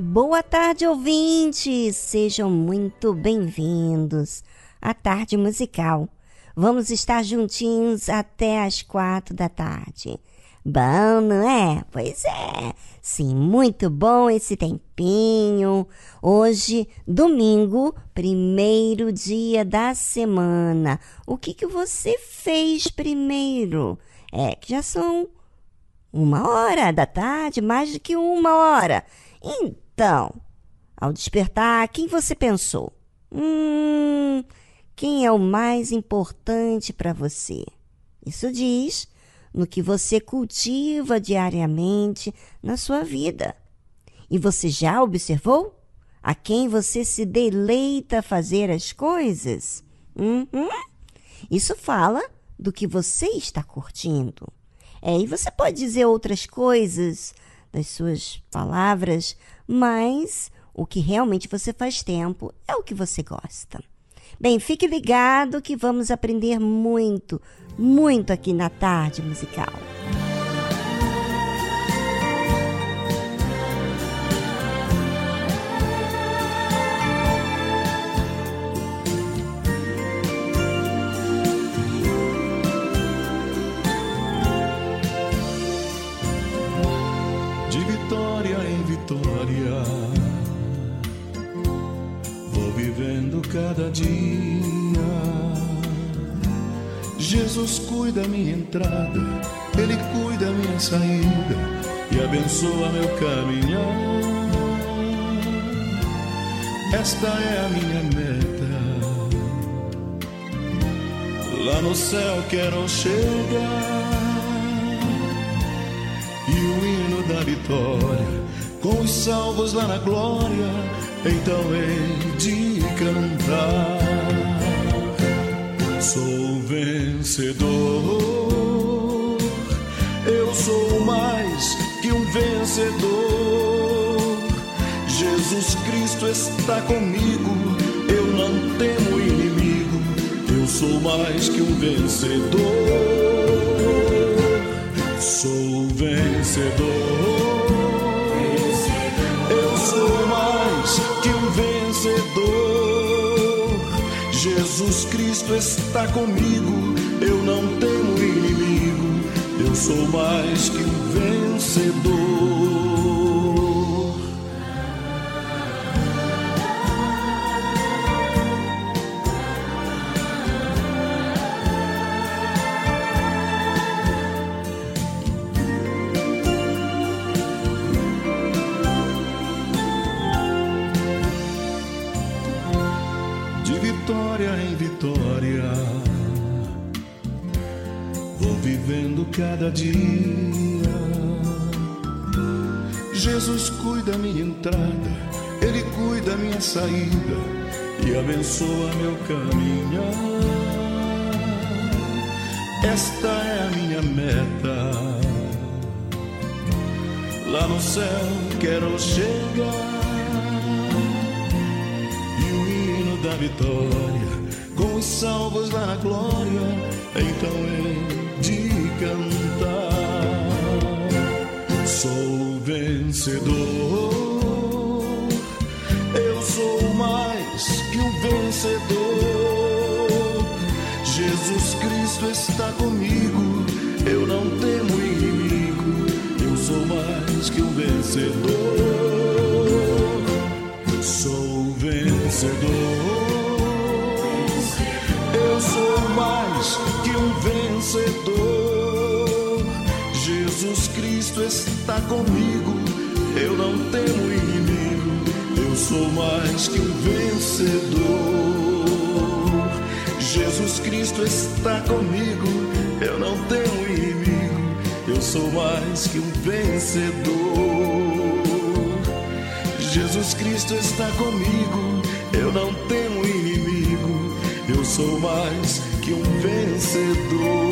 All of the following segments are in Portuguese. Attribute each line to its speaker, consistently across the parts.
Speaker 1: Boa tarde, ouvintes! Sejam muito bem-vindos à Tarde Musical. Vamos estar juntinhos até as quatro da tarde. Bom, não é? Pois é. Sim, muito bom esse tempinho. Hoje, domingo, primeiro dia da semana. O que, que você fez primeiro? É que já são uma hora da tarde, mais do que uma hora. Então, ao despertar, quem você pensou? Hum, quem é o mais importante para você? Isso diz no que você cultiva diariamente na sua vida. E você já observou a quem você se deleita fazer as coisas? Uhum. Isso fala do que você está curtindo. É, e você pode dizer outras coisas das suas palavras, mas o que realmente você faz tempo é o que você gosta. Bem, fique ligado que vamos aprender muito muito aqui na tarde musical.
Speaker 2: Cada dia Jesus cuida minha entrada, Ele cuida minha saída e abençoa meu caminhar. Esta é a minha meta. Lá no céu quero chegar e o hino da vitória com os salvos lá na glória. Então hei de cantar. Sou vencedor, eu sou mais que um vencedor. Jesus Cristo está comigo, eu não temo inimigo, eu sou mais que um vencedor. Sou vencedor, eu sou vencedor. Jesus Cristo está comigo, eu não temo inimigo, eu sou mais que um vencedor. Cada dia. Jesus cuida minha entrada, Ele cuida minha saída e abençoa meu caminhar. Esta é a minha meta. Lá no céu quero chegar e o hino da vitória com os salvos lá na glória. Então eu de cantar. Sou vencedor, eu sou mais que um vencedor. Jesus Cristo está comigo, eu não temo inimigo, eu sou mais que um vencedor. Sou vencedor. Eu sou mais vencedor. Jesus Cristo está comigo. Eu não temo inimigo. Eu sou mais que um vencedor. Jesus Cristo está comigo. Eu não temo inimigo. Eu sou mais que um vencedor. Jesus Cristo está comigo. Eu não temo inimigo. Eu sou mais que um vencedor.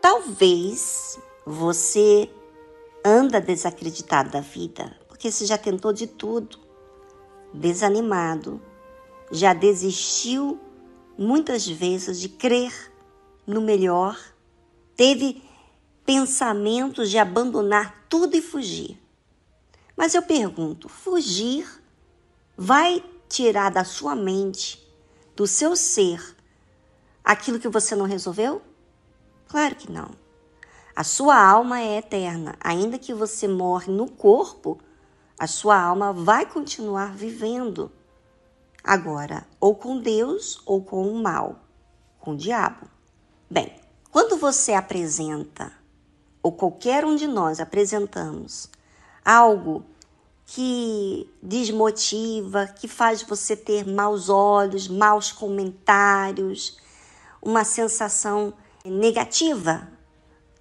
Speaker 1: Talvez você anda desacreditado da vida, porque você já tentou de tudo. desanimado, já desistiu muitas vezes de crer no melhor, teve pensamentos de abandonar tudo e fugir. Mas eu pergunto: fugir vai tirar da sua mente, do seu ser, aquilo que você não resolveu? Claro que não. A sua alma é eterna. Ainda que você morre no corpo, a sua alma vai continuar vivendo. Agora, ou com Deus ou com o mal, com o diabo. Bem, quando você apresenta, ou qualquer um de nós apresentamos, algo que desmotiva, que faz você ter maus olhos, maus comentários, uma sensação negativa,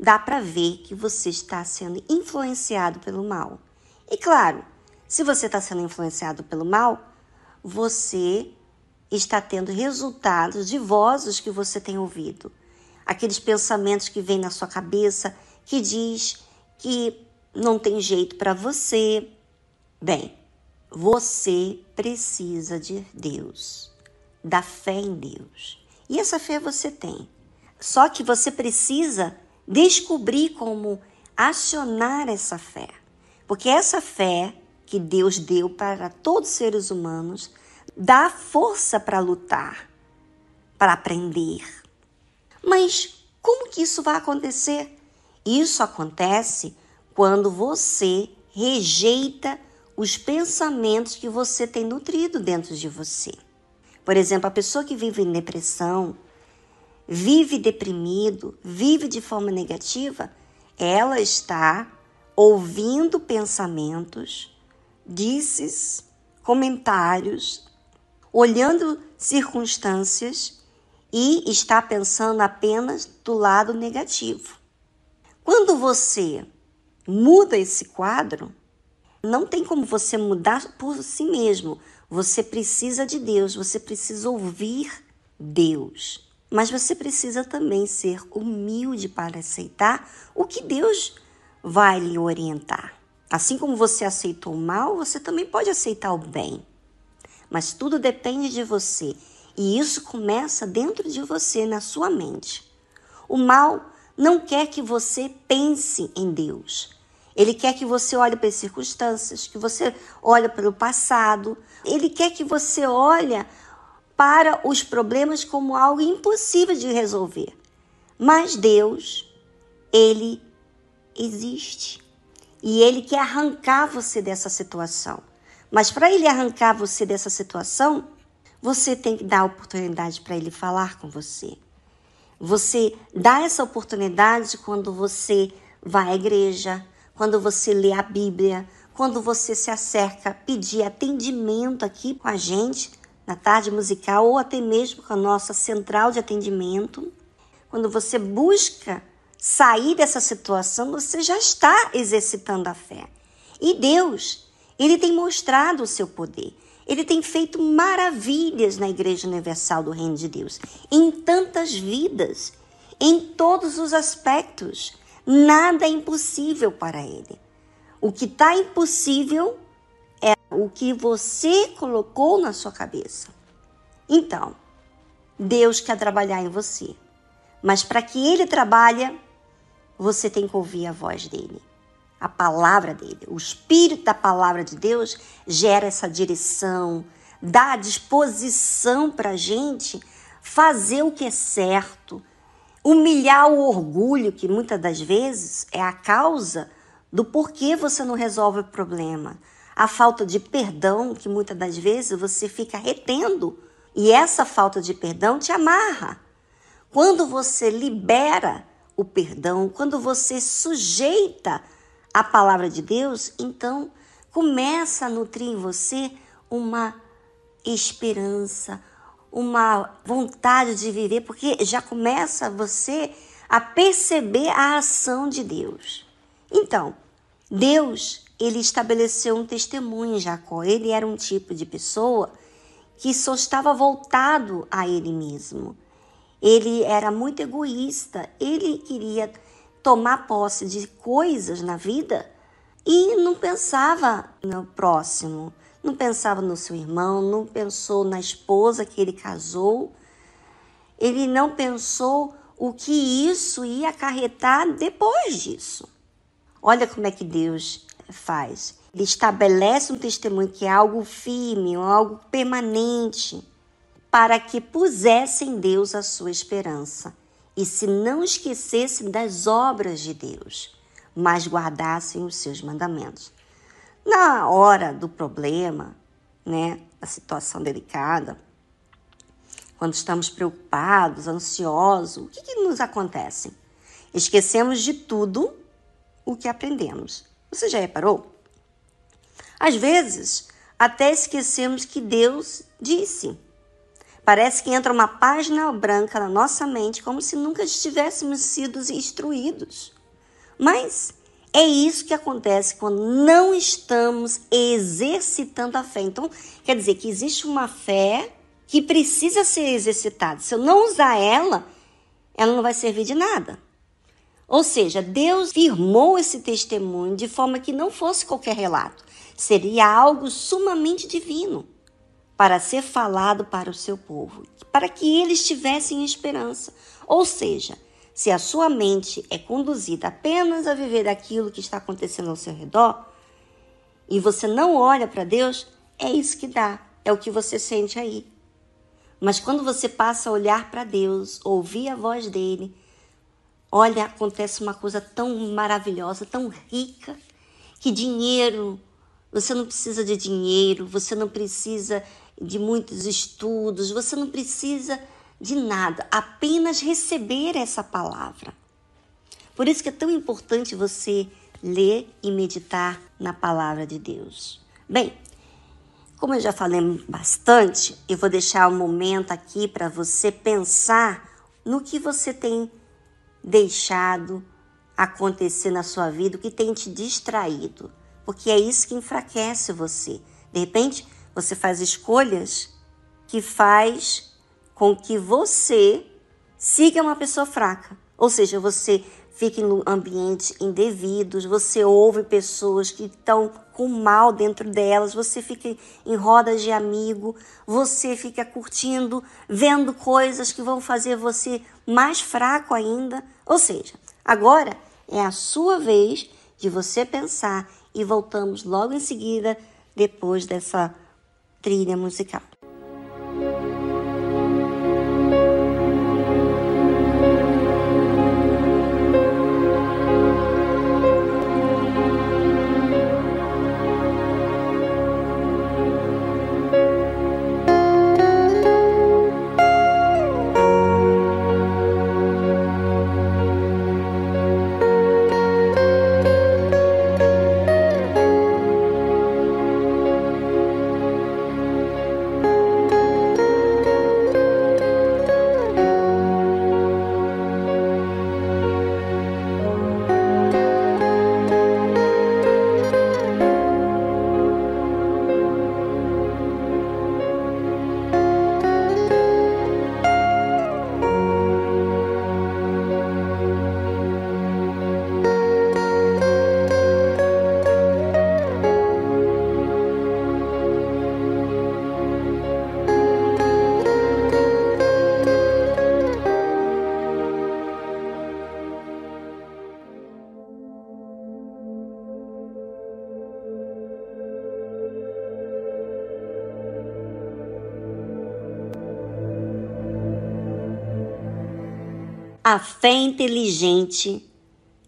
Speaker 1: dá para ver que você está sendo influenciado pelo mal. E claro, se você está sendo influenciado pelo mal, você está tendo resultados de vozes que você tem ouvido. Aqueles pensamentos que vêm na sua cabeça que diz que não tem jeito para você. Bem, você precisa de Deus, da fé em Deus. E essa fé você tem. Só que você precisa descobrir como acionar essa fé. Porque essa fé que Deus deu para todos os seres humanos dá força para lutar, para aprender. Mas como que isso vai acontecer? Isso acontece quando você rejeita os pensamentos que você tem nutrido dentro de você. Por exemplo, a pessoa que vive em depressão, vive deprimido, vive de forma negativa, ela está ouvindo pensamentos, disses, comentários, olhando circunstâncias e está pensando apenas do lado negativo. Quando você muda esse quadro, não tem como você mudar por si mesmo. Você precisa de Deus, você precisa ouvir Deus. Mas você precisa também ser humilde para aceitar o que Deus vai lhe orientar. Assim como você aceitou o mal, você também pode aceitar o bem. Mas tudo depende de você. E isso começa dentro de você, na sua mente. O mal não quer que você pense em Deus. Ele quer que você olhe para as circunstâncias, que você olhe para o passado. Ele quer que você olhe para os problemas como algo impossível de resolver. Mas Deus, Ele existe. E Ele quer arrancar você dessa situação. Mas para Ele arrancar você dessa situação, você tem que dar a oportunidade para Ele falar com você. Você dá essa oportunidade quando você vai à igreja, quando você lê a Bíblia, quando você se acerca, pedir atendimento aqui com a gente na tarde musical ou até mesmo com a nossa central de atendimento. Quando você busca sair dessa situação, você já está exercitando a fé. E Deus, ele tem mostrado o seu poder. Ele tem feito maravilhas na Igreja Universal do Reino de Deus, em tantas vidas, em todos os aspectos. Nada é impossível para ele. O que está impossível o que você colocou na sua cabeça. Então, Deus quer trabalhar em você. Mas para que ele trabalhe, você tem que ouvir a voz dele, a palavra dele. O espírito da palavra de Deus gera essa direção, dá disposição para a gente fazer o que é certo, humilhar o orgulho, que muitas das vezes é a causa do porquê você não resolve o problema a falta de perdão, que muitas das vezes você fica retendo, e essa falta de perdão te amarra. Quando você libera o perdão, quando você sujeita a palavra de Deus, então começa a nutrir em você uma esperança, uma vontade de viver, porque já começa você a perceber a ação de Deus. Então, Deus ele estabeleceu um testemunho em Jacó. Ele era um tipo de pessoa que só estava voltado a ele mesmo. Ele era muito egoísta, ele queria tomar posse de coisas na vida e não pensava no próximo, não pensava no seu irmão, não pensou na esposa que ele casou, ele não pensou o que isso ia acarretar depois disso. Olha como é que Deus faz. Ele estabelece um testemunho que é algo firme, algo permanente, para que pusessem em Deus a sua esperança e se não esquecessem das obras de Deus, mas guardassem os seus mandamentos. Na hora do problema, né, da situação delicada, quando estamos preocupados, ansiosos, o que, que nos acontece? Esquecemos de tudo o que aprendemos. Você já reparou? Às vezes, até esquecemos que Deus disse. Parece que entra uma página branca na nossa mente, como se nunca estivéssemos sido instruídos. Mas é isso que acontece quando não estamos exercitando a fé. Então, quer dizer que existe uma fé que precisa ser exercitada. Se eu não usar ela, ela não vai servir de nada. Ou seja, Deus firmou esse testemunho de forma que não fosse qualquer relato, seria algo sumamente divino para ser falado para o seu povo, para que eles tivessem esperança. Ou seja, se a sua mente é conduzida apenas a viver aquilo que está acontecendo ao seu redor, e você não olha para Deus, é isso que dá, é o que você sente aí. Mas quando você passa a olhar para Deus, ouvir a voz dele, olha, acontece uma coisa tão maravilhosa, tão rica, que dinheiro, você não precisa de dinheiro, você não precisa de muitos estudos, você não precisa de nada, apenas receber essa palavra. Por isso que é tão importante você ler e meditar na palavra de Deus. Bem, como eu já falei bastante, eu vou deixar um momento aqui para você pensar no que você tem deixado acontecer na sua vida, o que tem te distraído, porque é isso que enfraquece você. De repente, você faz escolhas que faz com que você siga uma pessoa fraca. Ou seja, você fica em ambientes indevidos, você ouve pessoas que estão com mal dentro delas, você fica em rodas de amigo, você fica curtindo, vendo coisas que vão fazer você mais fraco ainda. Ou seja, agora é a sua vez de você pensar e voltamos logo em seguida depois dessa trilha musical. Fé inteligente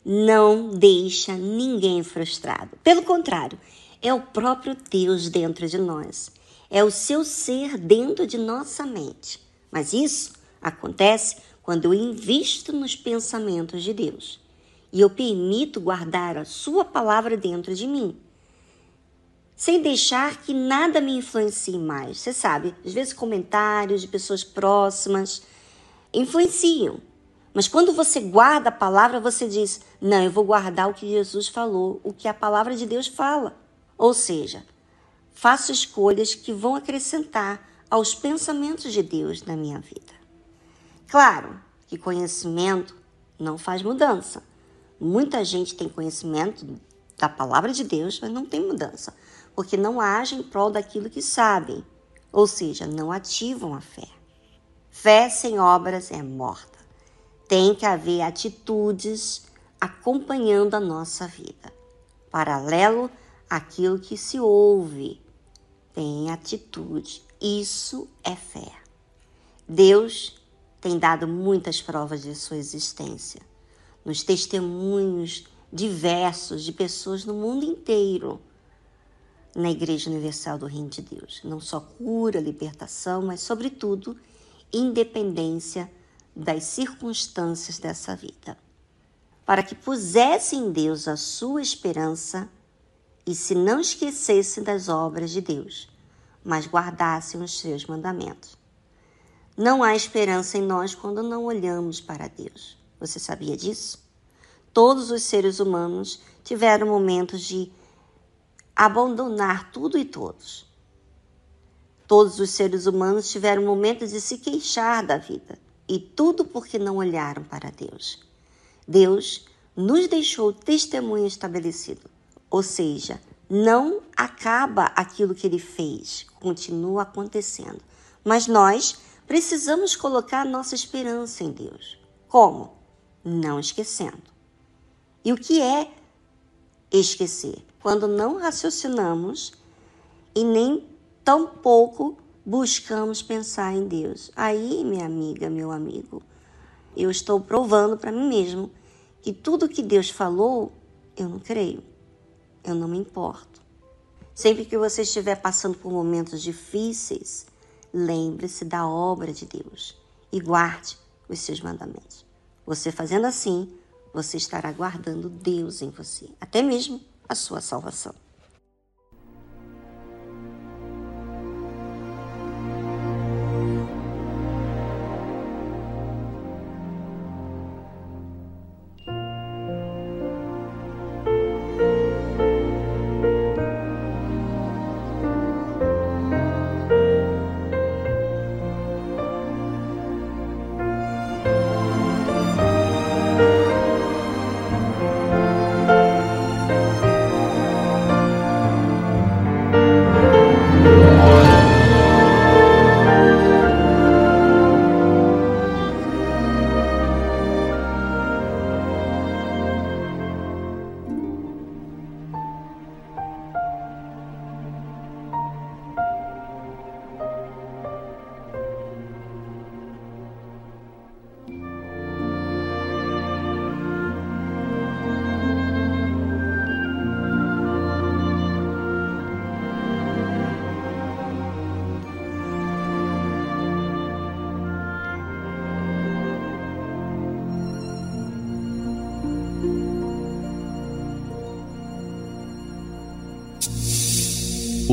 Speaker 1: não deixa ninguém frustrado. Pelo contrário, é o próprio Deus dentro de nós. É o seu ser dentro de nossa mente. Mas isso acontece quando eu invisto nos pensamentos de Deus e eu permito guardar a Sua palavra dentro de mim, sem deixar que nada me influencie mais. Você sabe, às vezes comentários de pessoas próximas influenciam, mas quando você guarda a palavra, você diz: Não, eu vou guardar o que Jesus falou, o que a palavra de Deus fala. Ou seja, faço escolhas que vão acrescentar aos pensamentos de Deus na minha vida. Claro que conhecimento não faz mudança. Muita gente tem conhecimento da palavra de Deus, mas não tem mudança. porque não agem em prol daquilo que sabem, ou seja, não ativam a fé. Fé sem obras é morta. Tem que haver atitudes acompanhando a nossa vida, paralelo àquilo que se ouve. Tem atitude. Isso é fé. Deus tem dado muitas provas de sua existência, nos testemunhos diversos de pessoas no mundo inteiro na Igreja Universal do Reino de Deus. Não só cura, libertação, mas, sobretudo, independência das circunstâncias dessa vida. Para que pusessem em Deus a sua esperança e se não esquecessem das obras de Deus, mas guardassem os seus mandamentos. Não há esperança em nós quando não olhamos para Deus. Você sabia disso? todos os seres humanos tiveram momentos de abandonar tudo e todos. Todos os seres humanos tiveram momentos de se queixar da vida, e tudo porque não olharam para Deus. Deus nos deixou testemunho estabelecido, ou seja, não acaba aquilo que ele fez, continua acontecendo. Mas nós precisamos colocar nossa esperança em Deus. Como? Não esquecendo. E o que é esquecer? Quando não raciocinamos e nem tampouco buscamos pensar em Deus. Aí, minha amiga, meu amigo, eu estou provando para mim mesmo que tudo que Deus falou, eu não creio. Eu não me importo. Sempre que você estiver passando por momentos difíceis, lembre-se da obra de Deus e guarde os seus mandamentos. Você fazendo assim, você estará guardando Deus em você, até mesmo a sua salvação.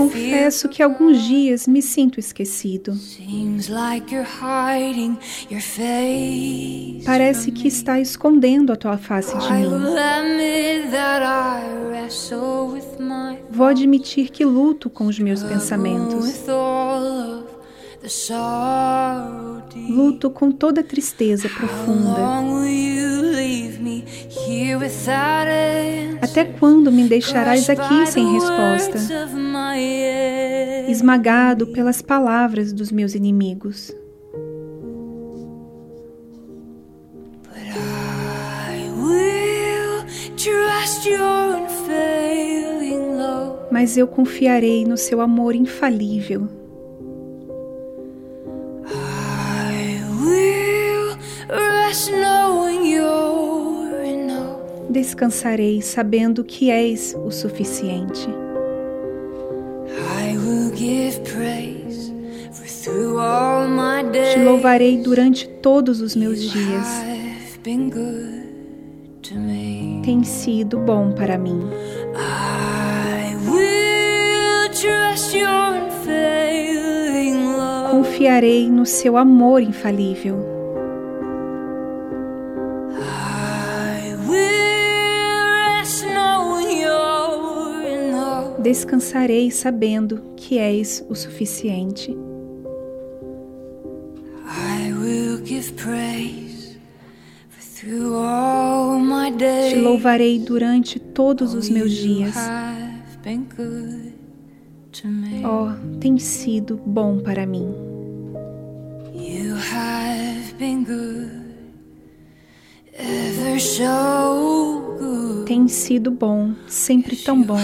Speaker 3: Confesso que alguns dias me sinto esquecido. Parece que está escondendo a tua face de mim. Vou admitir que luto com os meus pensamentos. Luto com toda tristeza profunda. Até quando me deixarás aqui sem resposta? Esmagado pelas palavras dos meus inimigos. Mas eu confiarei no seu amor infalível. Descansarei sabendo que és o suficiente. Te louvarei durante todos os meus dias. Tem sido bom para mim. Confiarei no seu amor infalível. Descansarei sabendo que és o suficiente. Te louvarei durante todos os meus dias. Oh, tem sido bom para mim. Tem sido bom, sempre tão bom.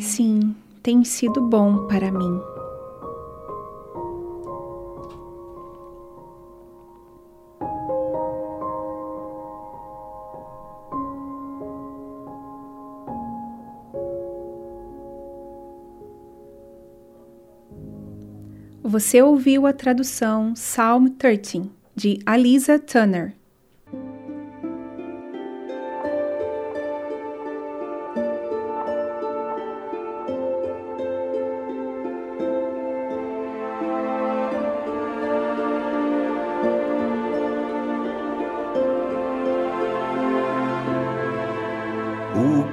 Speaker 3: Sim, tem sido bom para mim. Você ouviu a tradução Psalm 13 de Alisa Turner.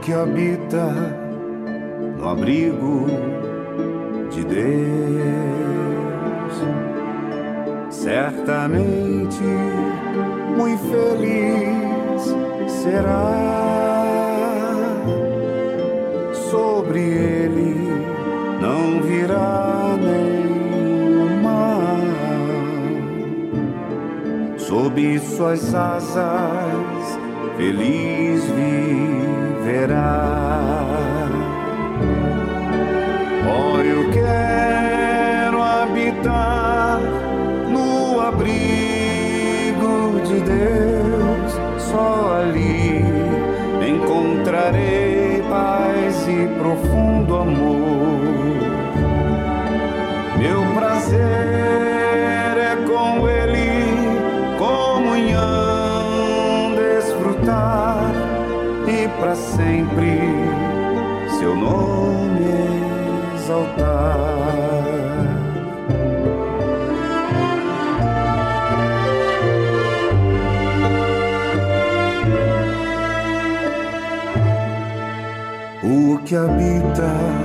Speaker 4: que habita no abrigo de Deus. Certamente muito feliz será. Sobre ele não virá nenhum mal. Sob suas asas, feliz vive Deus, só ali encontrarei paz e profundo amor. Meu prazer é com Ele, comunhão desfrutar para sempre seu nome que habita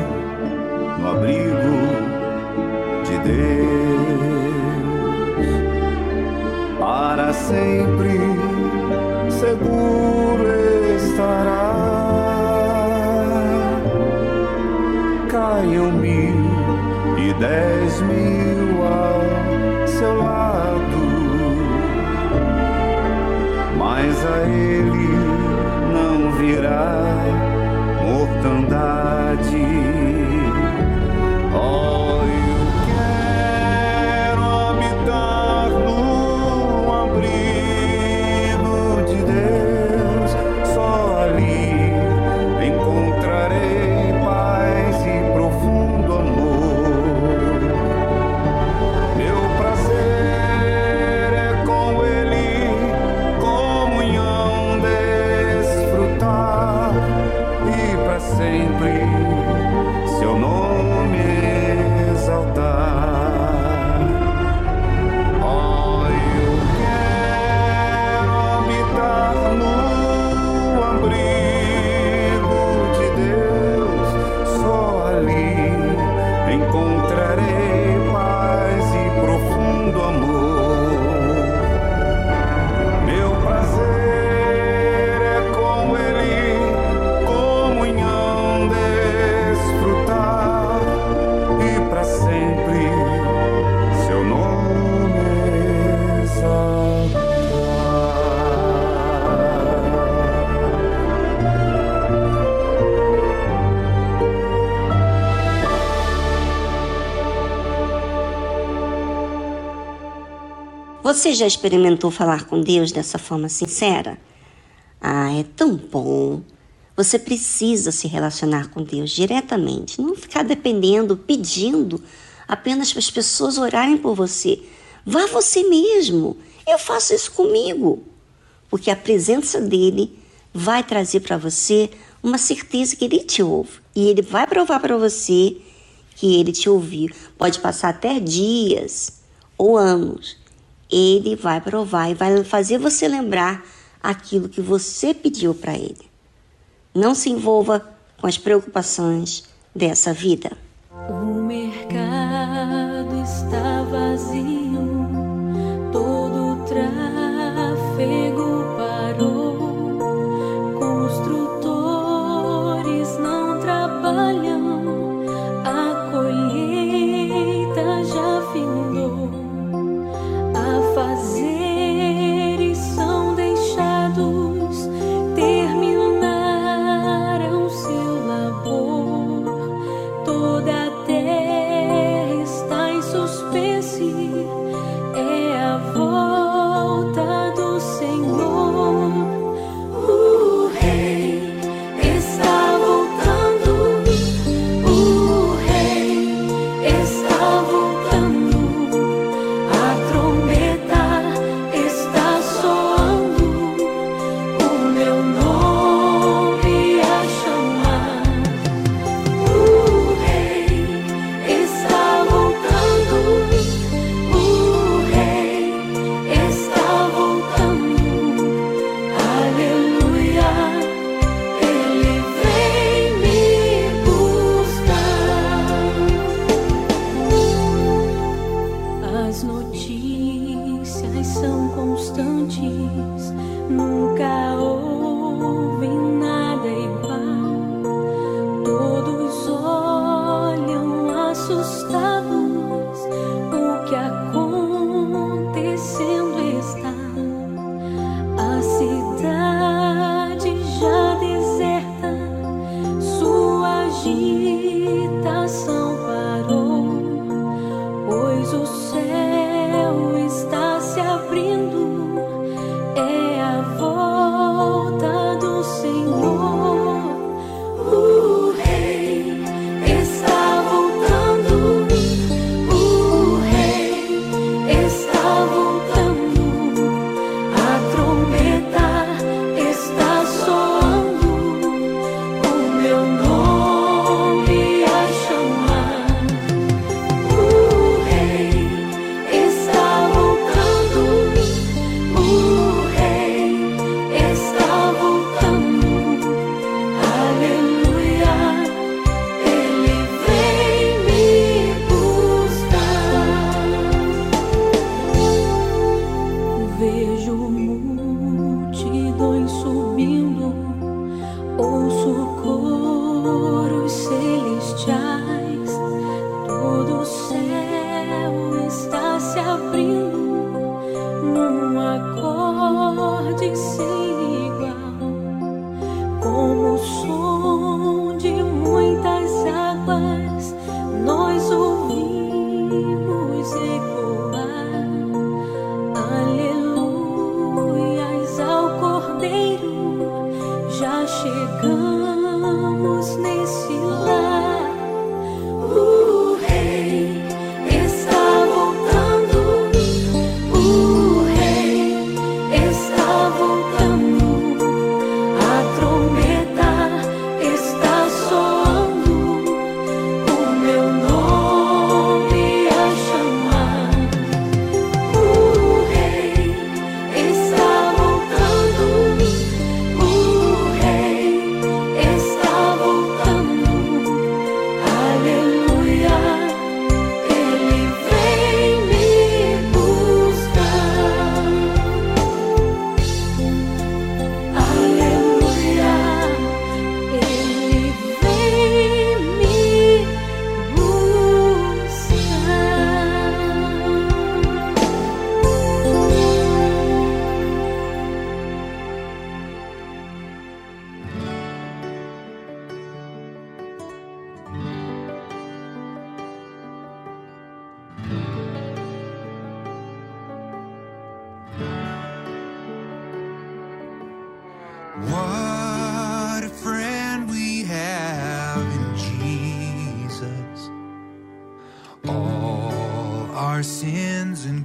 Speaker 1: Você já experimentou falar com Deus dessa forma sincera? Ah, é tão bom. Você precisa se relacionar com Deus diretamente, não ficar dependendo, pedindo apenas para as pessoas orarem por você. Vá você mesmo. Eu faço isso comigo. Porque a presença dele vai trazer para você uma certeza que ele te ouve. E ele vai provar para você que ele te ouviu. Pode passar até dias ou anos. Ele vai provar e vai fazer você lembrar aquilo que você pediu para ele. Não se envolva com as preocupações dessa vida.
Speaker 5: What a friend we have in Jesus. All our sins and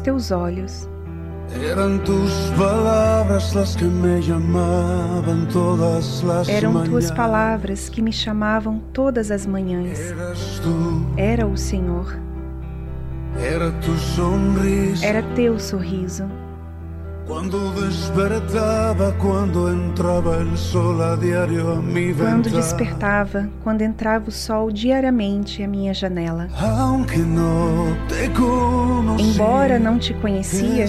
Speaker 6: Os teus olhos,
Speaker 7: eran tus palabras las que me llamaban todas las
Speaker 6: eram tuas palavras que me chamavam todas as manhãs. Era o Senhor,
Speaker 7: era
Speaker 6: teu sorriso.
Speaker 7: Cuando despertaba, cuando entraba el sol a diario a mi
Speaker 6: Quando despertava, quando entrava o sol diariamente à minha janela.
Speaker 7: Aunque no te conocí,
Speaker 6: Embora não te conhecia,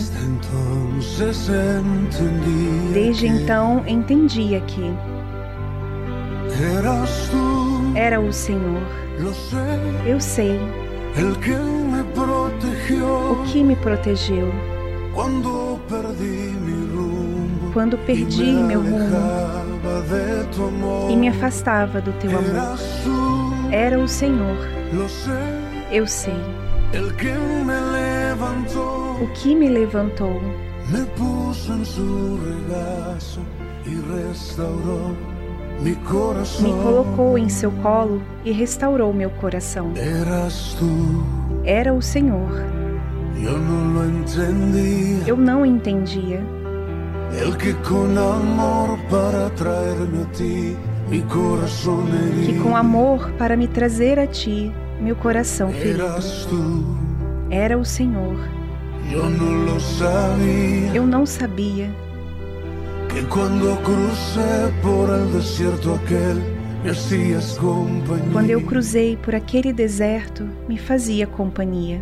Speaker 7: desde
Speaker 6: então entendia que
Speaker 7: eras tú,
Speaker 6: era o Senhor. Eu sei o que me protegeu
Speaker 7: rumbo
Speaker 6: quando perdi
Speaker 7: me
Speaker 6: meu rumo e me afastava do teu amor. Era o Senhor. Eu sei o que me levantou,
Speaker 7: Me puso en su regazo y restauró mi corazón.
Speaker 6: me colocou em seu colo e restaurou meu coração.
Speaker 7: Eras
Speaker 6: Era o Senhor. Eu não entendia.
Speaker 7: El que con amor para traerme a ti, mi corazón
Speaker 6: Que
Speaker 7: herido.
Speaker 6: com amor para me trazer a ti, meu coração ferido. Era o Senhor.
Speaker 7: yo no lo sabía.
Speaker 6: Eu não sabia
Speaker 7: Que cuando crucé por el desierto aquel.
Speaker 6: Quando eu cruzei por aquele deserto, me fazia companhia.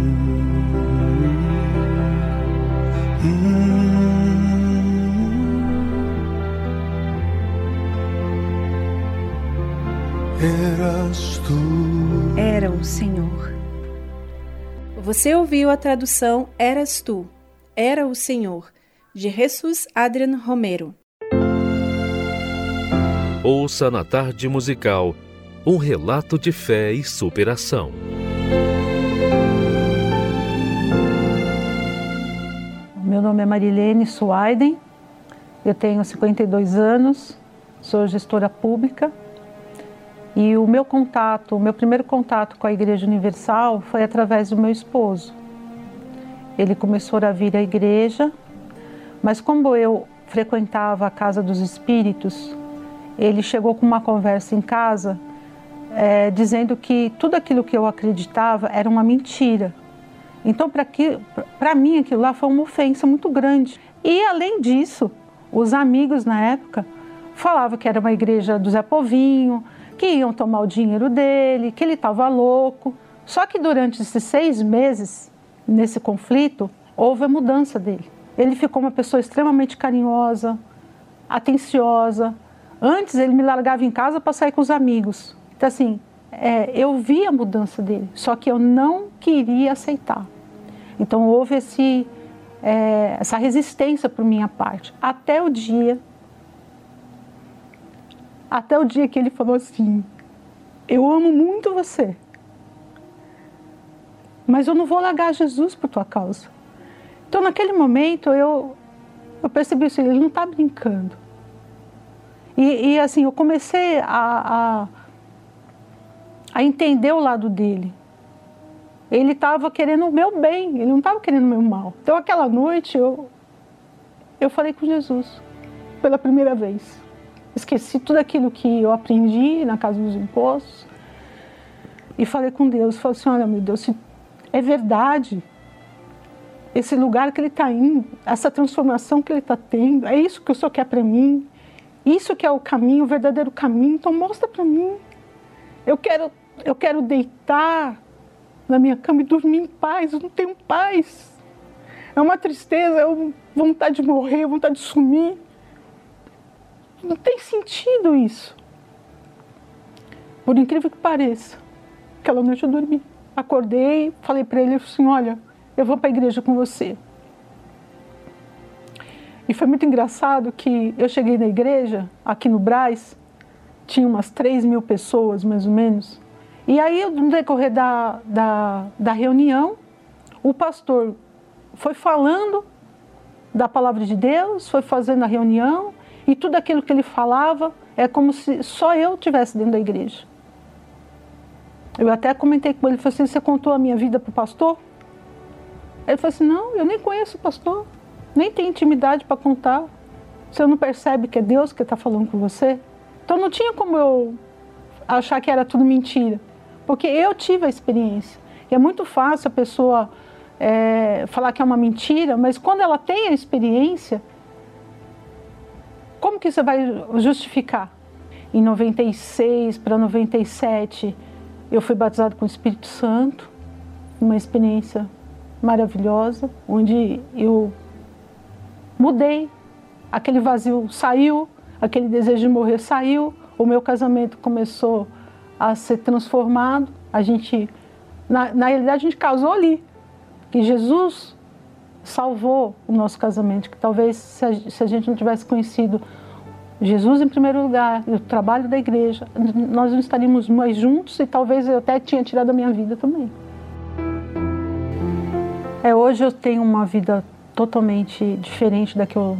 Speaker 7: Eras tú.
Speaker 6: Era o Senhor. Você ouviu a tradução Eras Tu, Era o Senhor, de Jesus Adrian Romero.
Speaker 8: Ouça na tarde musical um relato de fé e superação.
Speaker 9: Meu nome é Marilene Suaiden, eu tenho 52 anos, sou gestora pública e o meu contato, o meu primeiro contato com a Igreja Universal foi através do meu esposo. Ele começou a vir à igreja, mas como eu frequentava a Casa dos Espíritos, ele chegou com uma conversa em casa eh, dizendo que tudo aquilo que eu acreditava era uma mentira. Então, para mim, aquilo lá foi uma ofensa muito grande. E, além disso, os amigos na época falavam que era uma igreja do Zé Povinho, que iam tomar o dinheiro dele, que ele estava louco. Só que durante esses seis meses, nesse conflito, houve a mudança dele. Ele ficou uma pessoa extremamente carinhosa, atenciosa. Antes, ele me largava em casa para sair com os amigos. Então, assim, é, eu vi a mudança dele, só que eu não queria aceitar. Então houve esse, é, essa resistência por minha parte, até o dia, até o dia que ele falou assim: eu amo muito você, mas eu não vou largar Jesus por tua causa. Então naquele momento eu, eu percebi assim, ele não está brincando. E, e, assim, eu comecei a, a a entender o lado dele. Ele estava querendo o meu bem, ele não estava querendo o meu mal. Então, aquela noite, eu, eu falei com Jesus, pela primeira vez. Esqueci tudo aquilo que eu aprendi na casa dos impostos e falei com Deus. Falei assim: olha, meu Deus, se é verdade, esse lugar que ele está indo, essa transformação que ele está tendo, é isso que o Senhor quer para mim, isso que é o caminho, o verdadeiro caminho, então mostra para mim. Eu quero, eu quero deitar na minha cama e dormir em paz. Eu não tenho paz. É uma tristeza, é uma vontade de morrer, vontade de sumir. Não tem sentido isso. Por incrível que pareça, aquela noite eu dormi. Acordei, falei para ele assim: Olha, eu vou para a igreja com você. E foi muito engraçado que eu cheguei na igreja, aqui no Braz, tinha umas 3 mil pessoas, mais ou menos. E aí, no decorrer da, da, da reunião, o pastor foi falando da palavra de Deus, foi fazendo a reunião, e tudo aquilo que ele falava é como se só eu estivesse dentro da igreja. Eu até comentei com ele, falou assim, você contou a minha vida para o pastor? Ele falou assim, não, eu nem conheço o pastor, nem tenho intimidade para contar. Você não percebe que é Deus que está falando com você? Então não tinha como eu achar que era tudo mentira, porque eu tive a experiência. E é muito fácil a pessoa é, falar que é uma mentira, mas quando ela tem a experiência, como que você vai justificar? Em 96 para 97, eu fui batizado com o Espírito Santo, uma experiência maravilhosa, onde eu mudei, aquele vazio saiu, aquele desejo de morrer saiu, o meu casamento começou a ser transformado. A gente, na, na realidade, a gente casou ali, que Jesus salvou o nosso casamento, que talvez se a, gente não tivesse conhecido Jesus em primeiro lugar o trabalho da igreja, nós não estaríamos mais juntos e talvez eu até tinha tirado a minha vida também. É, hoje eu tenho uma vida totalmente diferente da que eu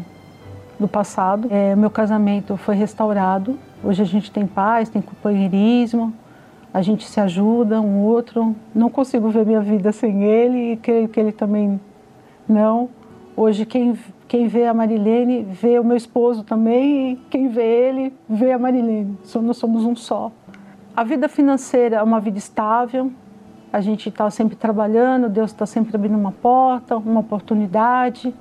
Speaker 9: do passado. É, meu casamento foi restaurado. Hoje a gente tem paz, tem companheirismo, a gente se ajuda um outro. Não consigo ver minha vida sem ele e creio que ele também não. Hoje quem quem vê a Marilene vê o meu esposo também e quem vê ele vê a Marilene. Nós somos um só. A vida financeira é uma vida estável. A gente está sempre trabalhando, Deus está sempre abrindo uma porta, uma oportunidade.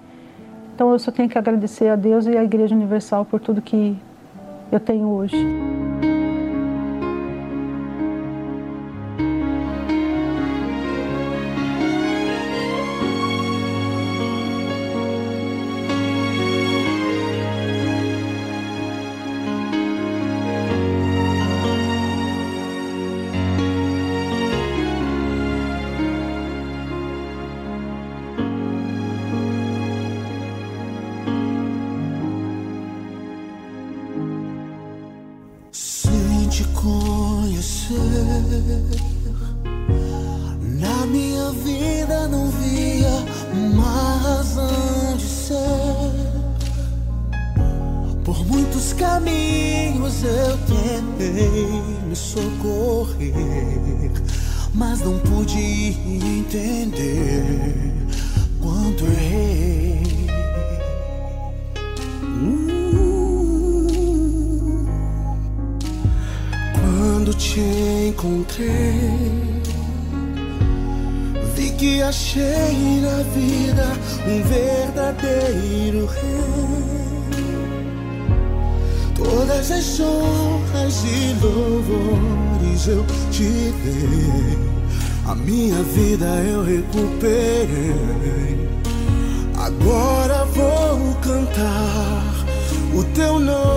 Speaker 9: Então eu só tenho que agradecer a Deus e à Igreja Universal por tudo que eu tenho hoje.
Speaker 7: A minha vida eu recuperei. Agora vou cantar o teu nome.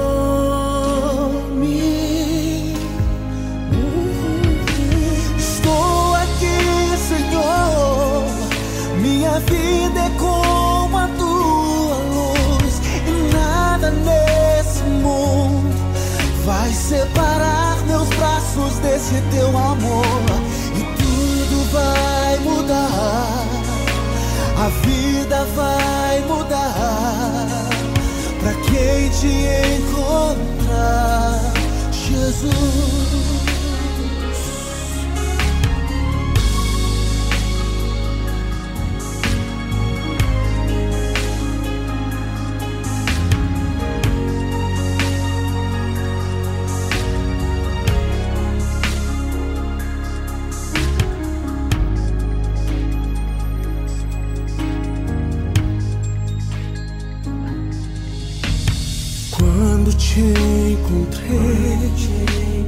Speaker 7: Encontrei,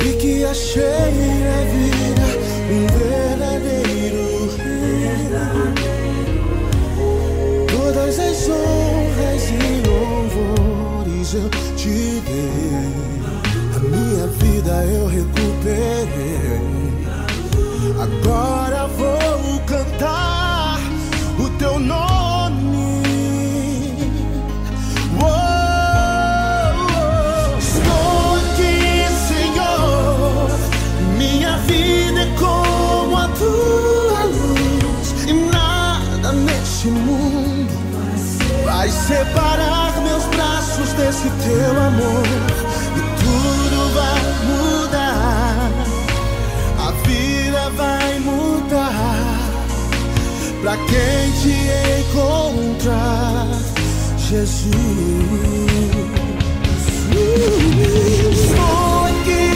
Speaker 7: vi que achei na vida um verdadeiro rei. Todas as honras e louvores eu te dei, a minha vida eu recuperei. Desse teu amor. E tudo vai mudar, a vida vai mudar. Pra quem te encontrar, Jesus. Estou aqui,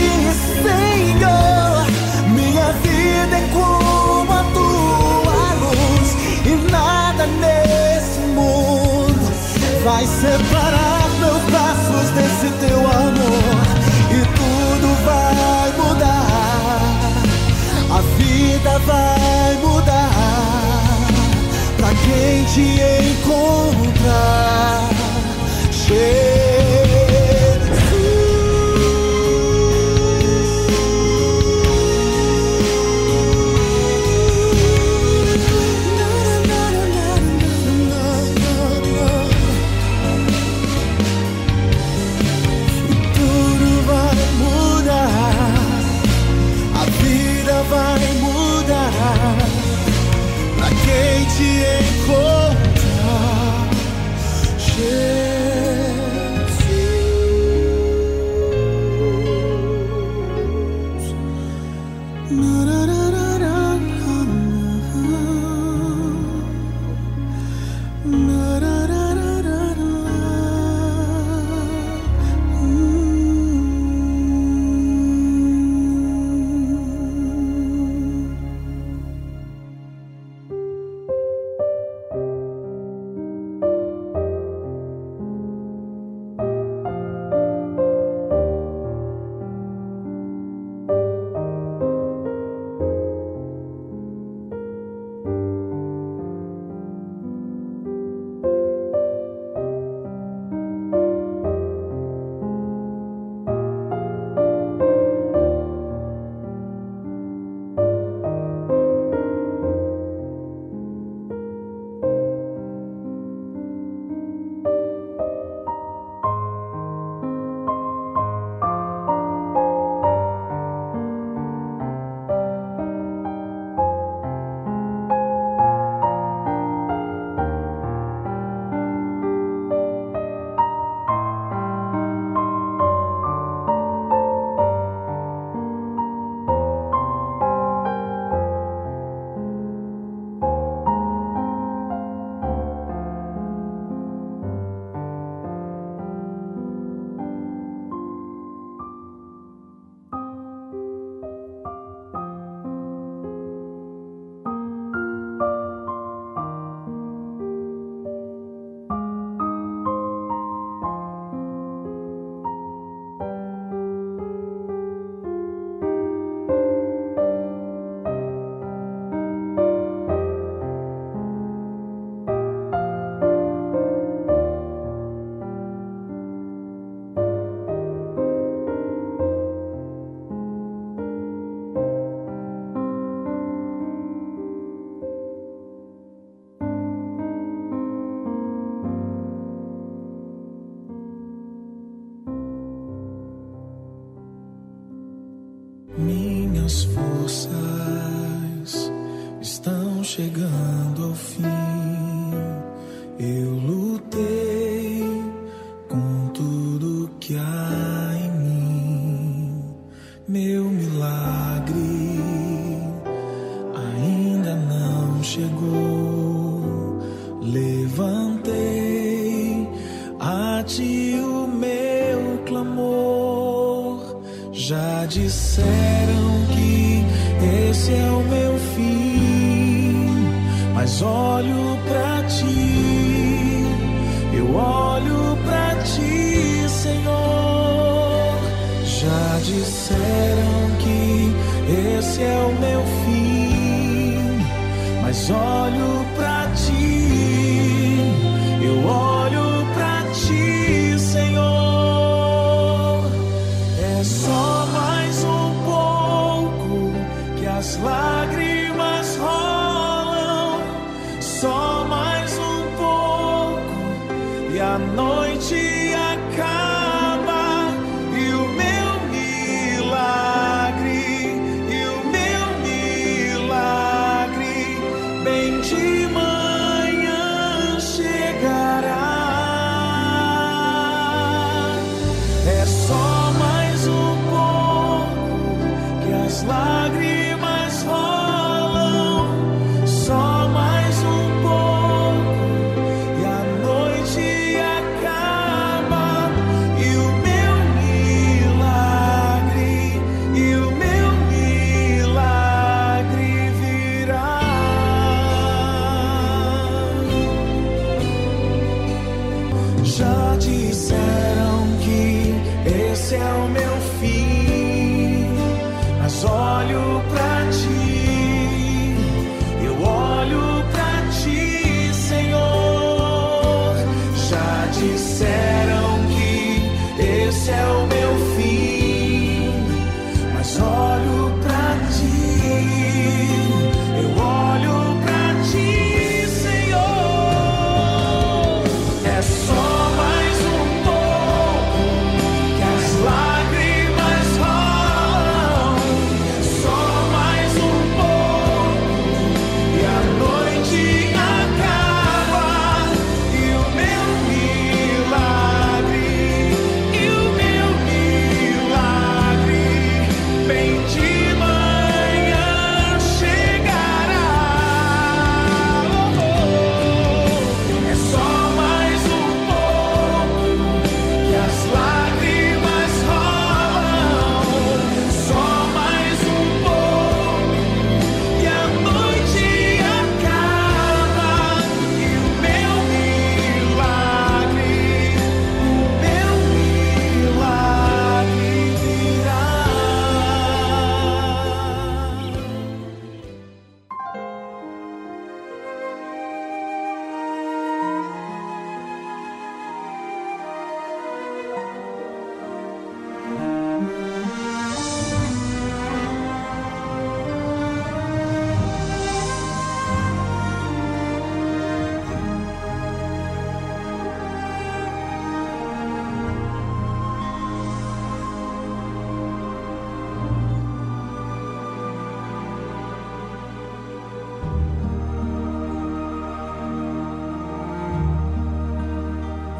Speaker 7: Senhor. Minha vida é como a tua luz, e nada nesse mundo vai separar amor. E tudo vai mudar, a vida vai mudar. Pra quem te encontrar, Jesus.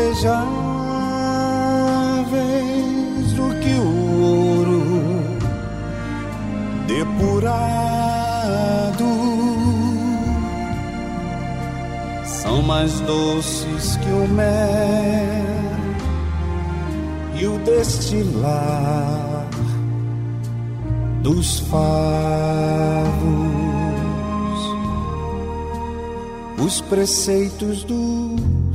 Speaker 4: desejáveis do que o ouro depurado. São mais doces que o mel e o destilar dos favos. Os preceitos do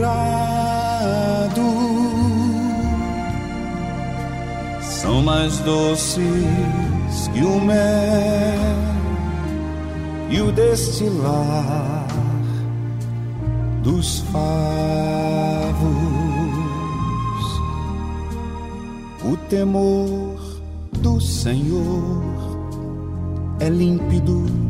Speaker 4: depurado são mais doces que o mel e o destilar dos favos. O temor do Senhor é límpido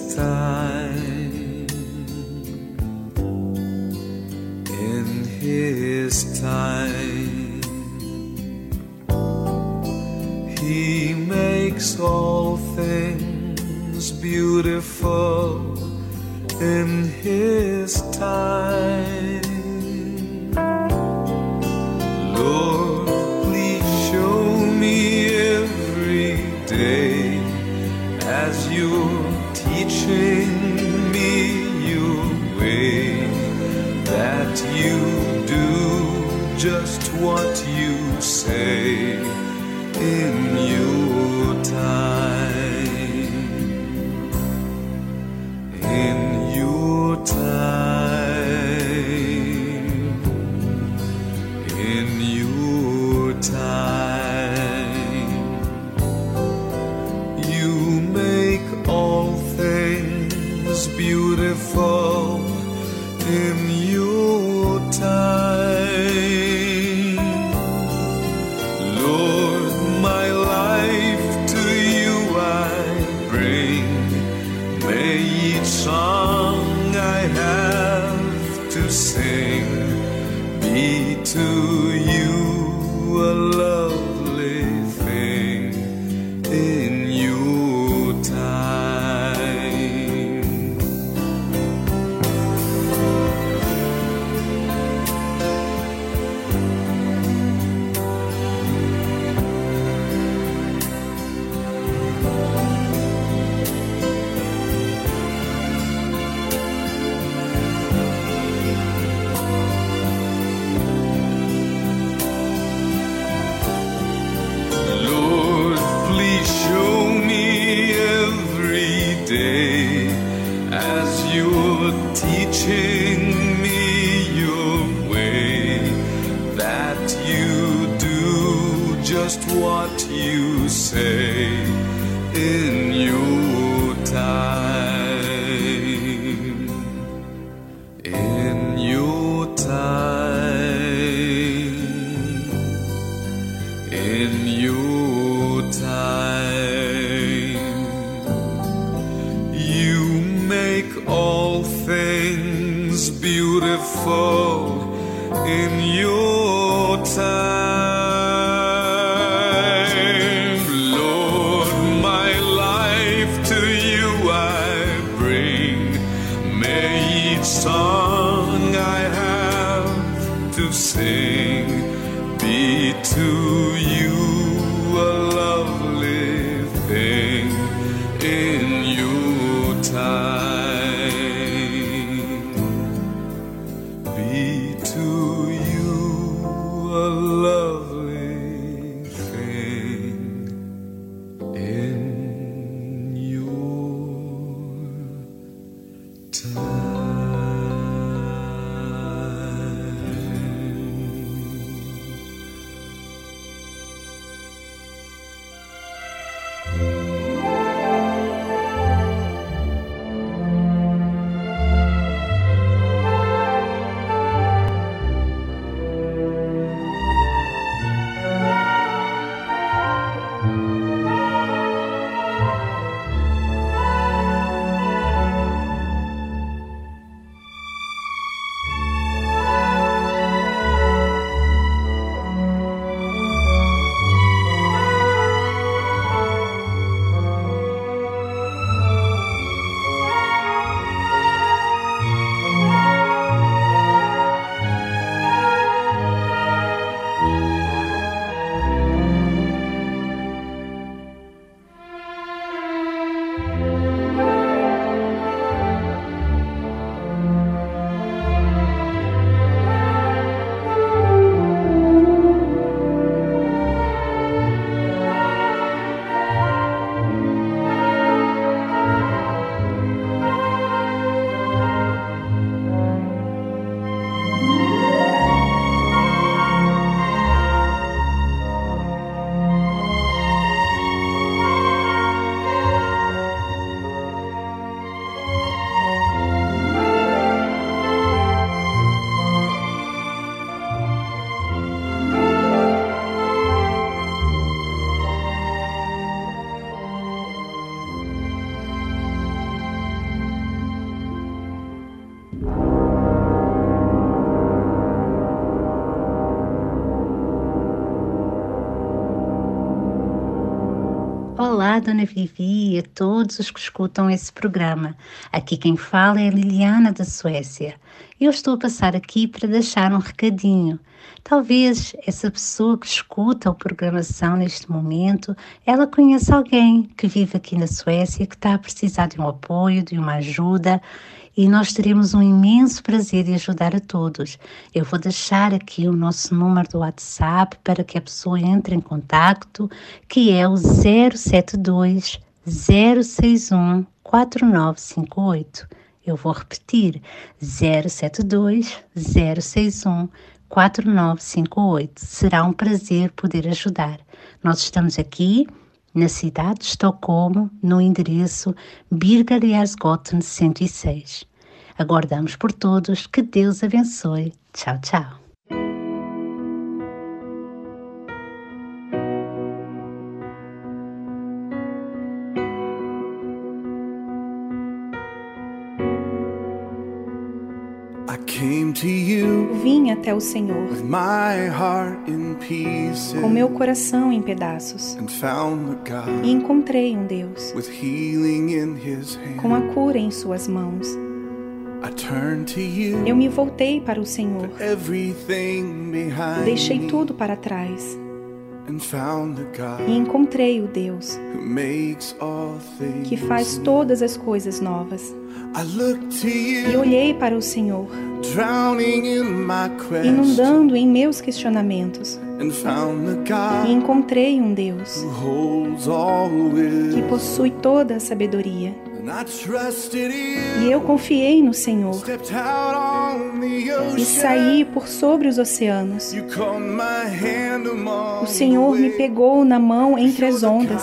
Speaker 10: está. Dona Vivi e a todos os que escutam esse programa. Aqui quem fala é Liliana da Suécia. Eu estou a passar aqui para deixar um recadinho. Talvez essa pessoa que escuta a programação neste momento, ela conheça alguém que vive aqui na Suécia que está a precisar de um apoio, de uma ajuda e nós teremos um imenso prazer de ajudar a todos. Eu vou deixar aqui o nosso número do WhatsApp para que a pessoa entre em contacto, que é o 072 061 4958. Eu vou repetir: 072 061 4958. Será um prazer poder ajudar. Nós estamos aqui na cidade de Estocolmo, no endereço Birgarearsgatan 106. Aguardamos por todos. Que Deus abençoe. Tchau, tchau.
Speaker 6: Vim até o Senhor
Speaker 7: with my heart in pieces
Speaker 6: com meu coração em pedaços e encontrei um Deus
Speaker 7: with healing in his
Speaker 6: com a cura em suas mãos. Eu me voltei para o Senhor, deixei tudo para trás. e encontrei o Deus que faz todas as coisas novas. E olhei para o Senhor,
Speaker 7: drowning in my quest,
Speaker 6: inundando em meus questionamentos, e encontrei um Deus que possui toda a sabedoria. E eu confiei no Senhor e saí por sobre os oceanos. O Senhor me pegou na mão entre as ondas,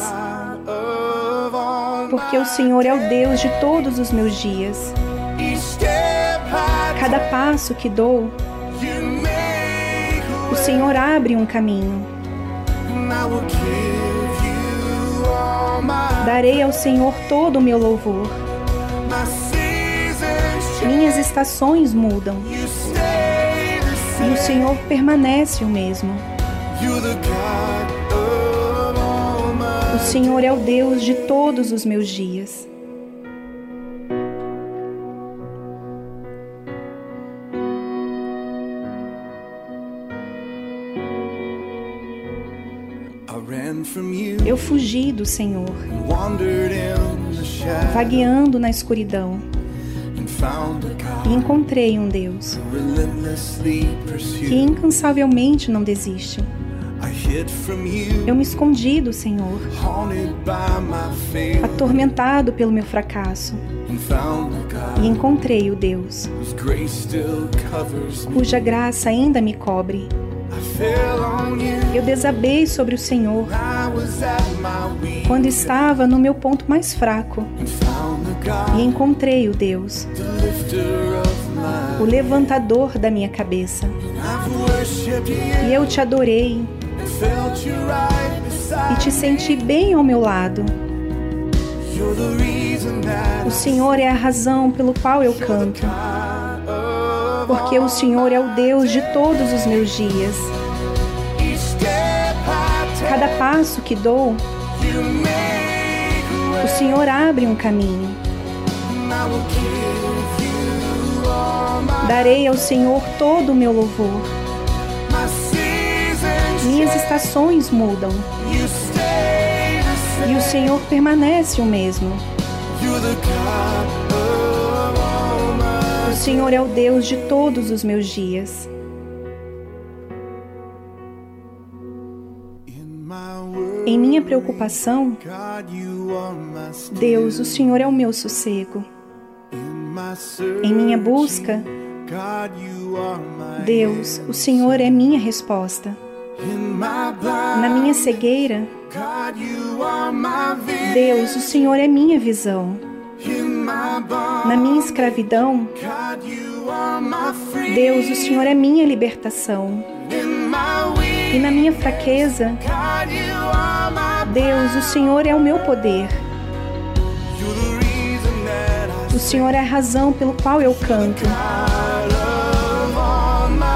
Speaker 6: porque o Senhor é o Deus de todos os meus dias. Cada passo que dou, o. Senhor abre um caminho. Darei ao Senhor todo o meu louvor. Minhas estações mudam e o Senhor permanece o mesmo. O Senhor é o Deus de todos os meus dias. Eu fugi do Senhor, vagueando na escuridão, e encontrei um Deus que incansavelmente não desiste. Eu me escondi do Senhor, atormentado pelo meu fracasso, e encontrei o Deus cuja graça ainda me cobre. Eu desabei sobre o Senhor quando estava no meu ponto mais fraco e encontrei o Deus, o levantador da minha cabeça. E eu te adorei e te senti bem ao meu lado. O Senhor é a razão pelo qual eu canto, porque o Senhor é o Deus de todos os meus dias. Cada passo que dou, o Senhor abre um caminho. Darei ao Senhor todo o meu louvor. Minhas estações mudam e o. Senhor permanece o mesmo. Senhor é o Deus de todos os meus dias. Em minha preocupação. Deus, o Senhor é o meu sossego. Em minha busca, Deus, o Senhor é minha resposta. Na minha cegueira. Deus, o Senhor é minha visão. Na minha escravidão. Deus, o Senhor é minha libertação. E na minha fraqueza, Deus, o Senhor é o meu poder. O Senhor é a razão pelo qual eu canto.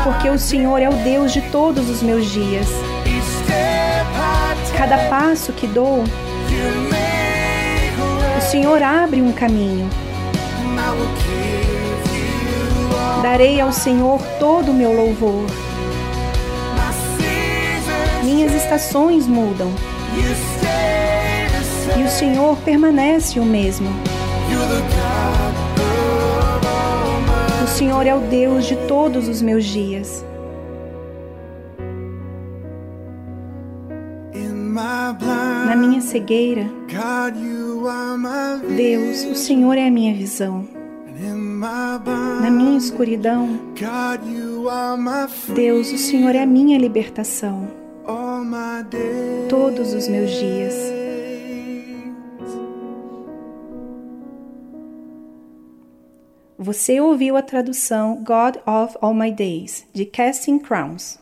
Speaker 6: Porque o Senhor é o Deus de todos os meus dias. Cada passo que dou, Senhor abre um caminho. Darei ao Senhor todo o meu louvor. Minhas estações mudam. E o Senhor permanece o mesmo. O Senhor é o Deus de todos os meus dias. Na minha cegueira, Deus, o Senhor é a minha visão. Na minha escuridão, Deus, o Senhor é a minha libertação. Todos os meus dias. Você ouviu a tradução God of All My Days, de Casting Crowns.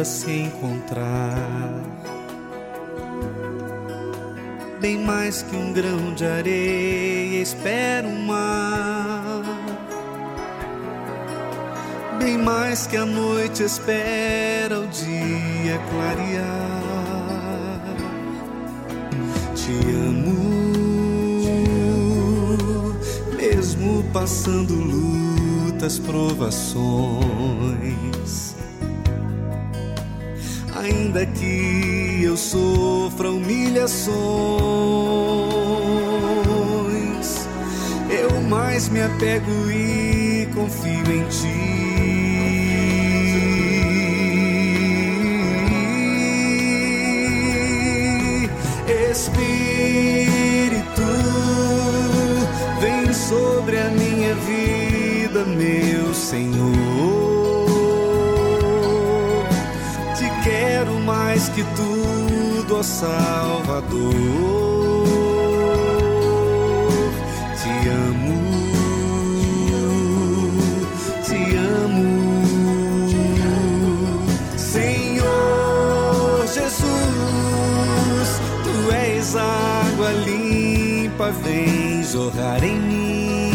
Speaker 4: A se encontrar. Bem mais que um grão de areia espera o mar. Bem mais que a noite espera o dia clarear. Te amo, mesmo passando lutas, provações. Me apego e confio em ti. Água limpa, vem jorrar em mim.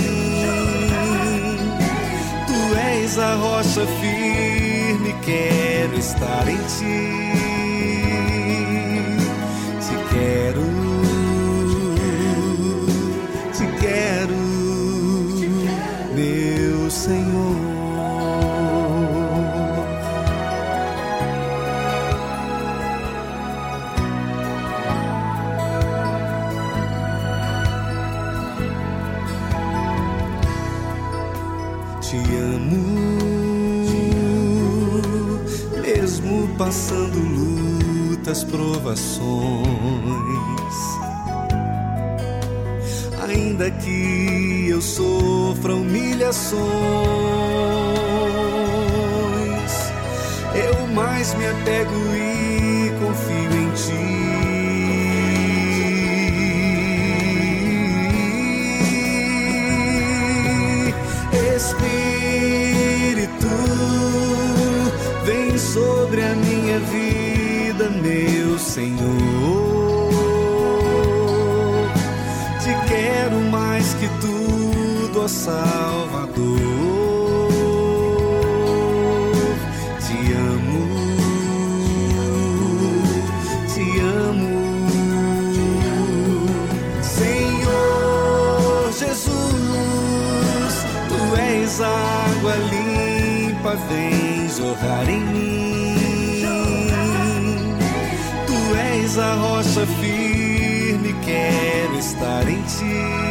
Speaker 4: Tu és a rocha firme, quero estar em ti. Lutas, provações. Ainda que eu sofra humilhações, eu mais me apego e confio em ti. Salvador. Te amo, te amo, Senhor Jesus. Tu és água limpa, vem jorrar em mim. Tu és a rocha firme, quero estar em ti.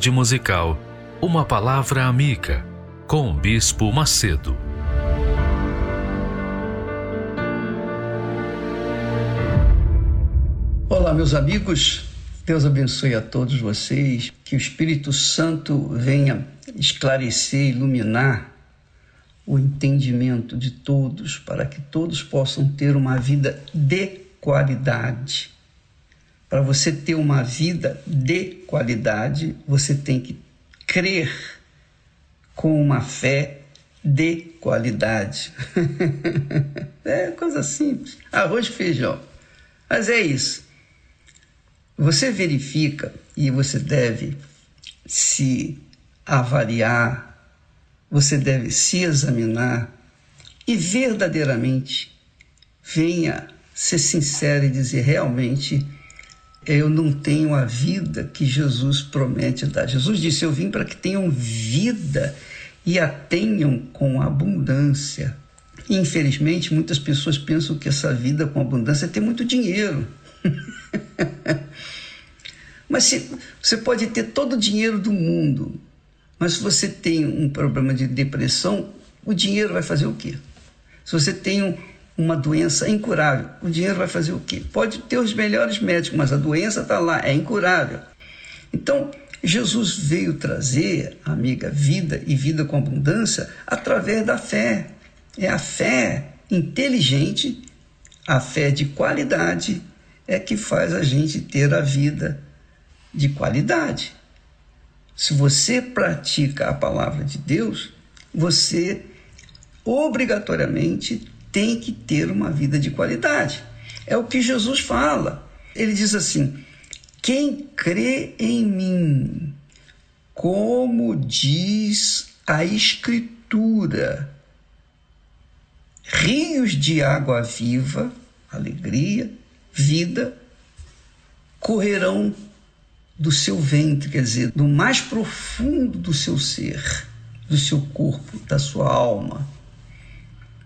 Speaker 8: Tarde musical, uma palavra amiga com o Bispo Macedo.
Speaker 11: Olá, meus amigos. Deus abençoe a todos vocês. Que o Espírito Santo venha esclarecer, iluminar o entendimento de todos, para que todos possam ter uma vida de qualidade. Para você ter uma vida de qualidade, você tem que crer com uma fé de qualidade. é coisa simples. Arroz e feijão. Mas é isso. Você verifica e você deve se avaliar, você deve se examinar e verdadeiramente venha ser sincero e dizer realmente eu não tenho a vida que Jesus promete dar. Jesus disse: Eu vim para que tenham vida e a tenham com abundância. Infelizmente, muitas pessoas pensam que essa vida com abundância é ter muito dinheiro. mas se, você pode ter todo o dinheiro do mundo, mas se você tem um problema de depressão, o dinheiro vai fazer o quê? Se você tem um, uma doença incurável, o dinheiro vai fazer o quê? Pode ter os melhores médicos, mas a doença está lá, é incurável. Então, Jesus veio trazer, amiga, vida e vida com abundância através da fé. É a fé inteligente, a fé de qualidade, é que faz a gente ter a vida de qualidade. Se você pratica a palavra de Deus, você obrigatoriamente tem que ter uma vida de qualidade. É o que Jesus fala. Ele diz assim: quem crê em mim, como diz a Escritura, rios de água viva, alegria, vida, correrão do seu ventre, quer dizer, do mais profundo do seu ser, do seu corpo, da sua alma.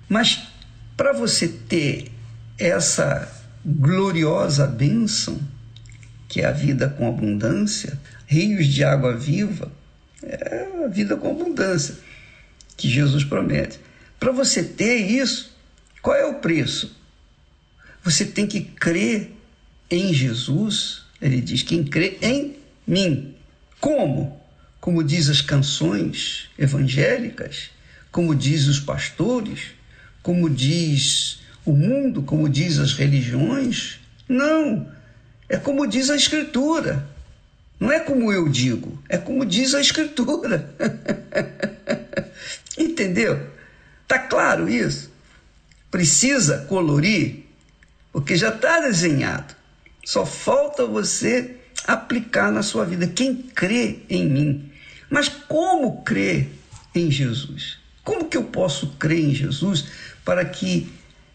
Speaker 11: Mas para você ter essa gloriosa bênção, que é a vida com abundância, rios de água viva, é a vida com abundância que Jesus promete. Para você ter isso, qual é o preço? Você tem que crer em Jesus. Ele diz: quem crê em mim. Como? Como diz as canções evangélicas, como diz os pastores, como diz o mundo, como diz as religiões. Não. É como diz a Escritura. Não é como eu digo, é como diz a Escritura. Entendeu? Tá claro isso? Precisa colorir, porque já está desenhado. Só falta você aplicar na sua vida. Quem crê em mim. Mas como crer em Jesus? Como que eu posso crer em Jesus para que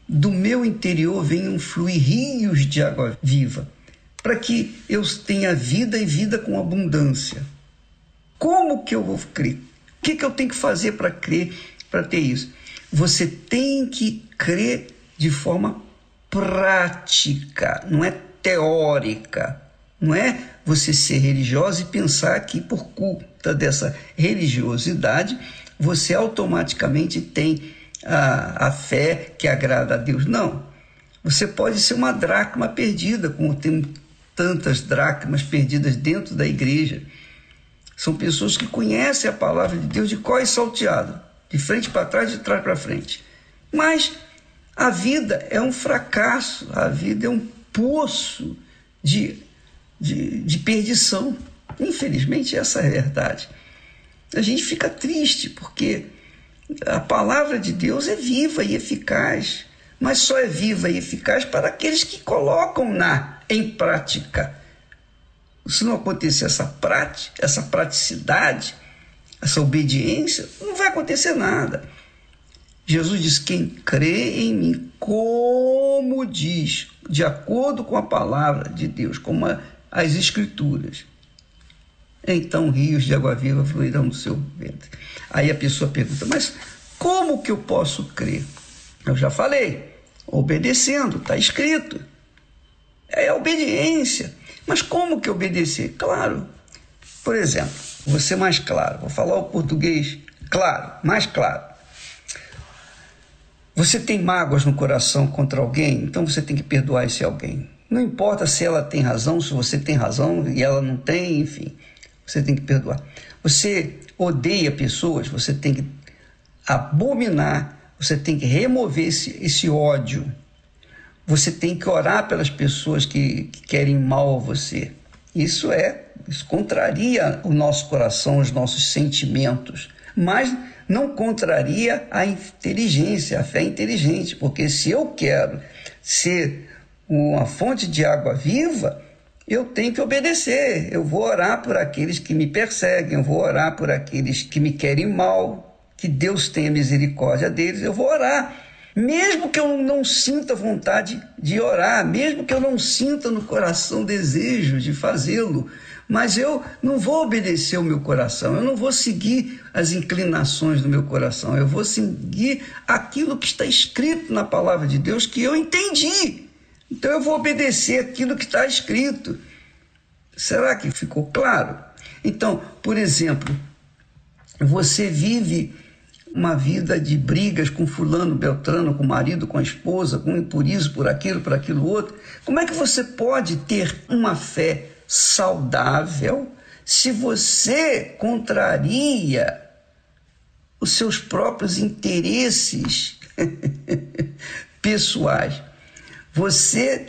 Speaker 11: do meu interior venham fluir rios de água viva? Para que eu tenha vida e vida com abundância? Como que eu vou crer? O que, que eu tenho que fazer para crer, para ter isso? Você tem que crer de forma prática, não é teórica. Não é você ser religiosa e pensar que por conta dessa religiosidade você automaticamente tem a, a fé que agrada a Deus. Não. Você pode ser uma dracma perdida, como tem tantas dracmas perdidas dentro da igreja. São pessoas que conhecem a palavra de Deus de có e salteado, de frente para trás, de trás para frente. Mas a vida é um fracasso, a vida é um poço de, de, de perdição. Infelizmente, essa é a verdade. A gente fica triste porque a palavra de Deus é viva e eficaz, mas só é viva e eficaz para aqueles que colocam-na em prática. Se não acontecer essa prática, essa praticidade, essa obediência, não vai acontecer nada. Jesus diz: Quem crê em mim, como diz, de acordo com a palavra de Deus, como as Escrituras, então rios de água viva fluirão do seu ventre. Aí a pessoa pergunta: Mas como que eu posso crer? Eu já falei, obedecendo, está escrito. É obediência. Mas como que obedecer? Claro, Por exemplo, vou ser mais claro, vou falar o português claro, mais claro. Você tem mágoas no coração contra alguém, então você tem que perdoar esse alguém. Não importa se ela tem razão, se você tem razão e ela não tem, enfim, você tem que perdoar. Você odeia pessoas, você tem que abominar, você tem que remover esse, esse ódio. Você tem que orar pelas pessoas que, que querem mal a você. Isso é, isso contraria o nosso coração, os nossos sentimentos, mas não contraria a inteligência, a fé inteligente, porque se eu quero ser uma fonte de água viva, eu tenho que obedecer. Eu vou orar por aqueles que me perseguem, eu vou orar por aqueles que me querem mal, que Deus tenha misericórdia deles, eu vou orar. Mesmo que eu não sinta vontade de orar, mesmo que eu não sinta no coração desejo de fazê-lo, mas eu não vou obedecer o meu coração, eu não vou seguir as inclinações do meu coração, eu vou seguir aquilo que está escrito na palavra de Deus que eu entendi. Então eu vou obedecer aquilo que está escrito. Será que ficou claro? Então, por exemplo, você vive uma vida de brigas com fulano, beltrano, com o marido, com a esposa, com impurizo por aquilo, por aquilo outro. Como é que você pode ter uma fé saudável se você contraria os seus próprios interesses pessoais? Você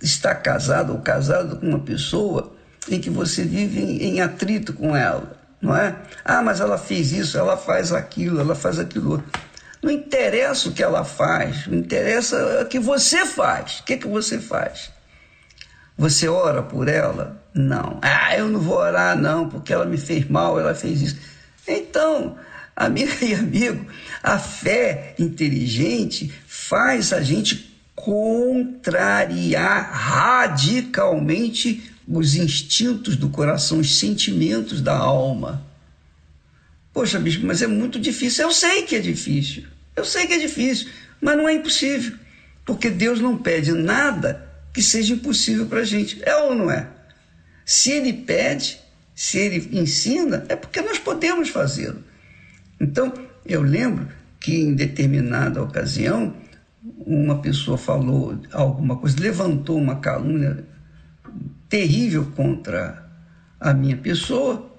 Speaker 11: está casado ou casado com uma pessoa em que você vive em, atrito com ela, não é? Ah, mas ela fez isso, ela faz aquilo, ela faz aquilo outro. Não interessa o que ela faz, não interessa o que você faz. O que, que você faz? Você ora por ela? Não. Ah, eu não vou orar, não, porque ela me fez mal, ela fez isso. Então, amiga e amigo, a fé inteligente faz a gente contrariar radicalmente os instintos do coração, os sentimentos da alma. Poxa, bispo, mas é muito difícil. Eu sei que é difícil. Eu sei que é difícil, mas não é impossível. Porque Deus não pede nada que seja impossível para a gente. É ou não é? Se Ele pede, se Ele ensina, é porque nós podemos fazê-lo. Então, eu lembro que em determinada ocasião, uma pessoa falou alguma coisa, levantou uma calúnia terrível contra a minha pessoa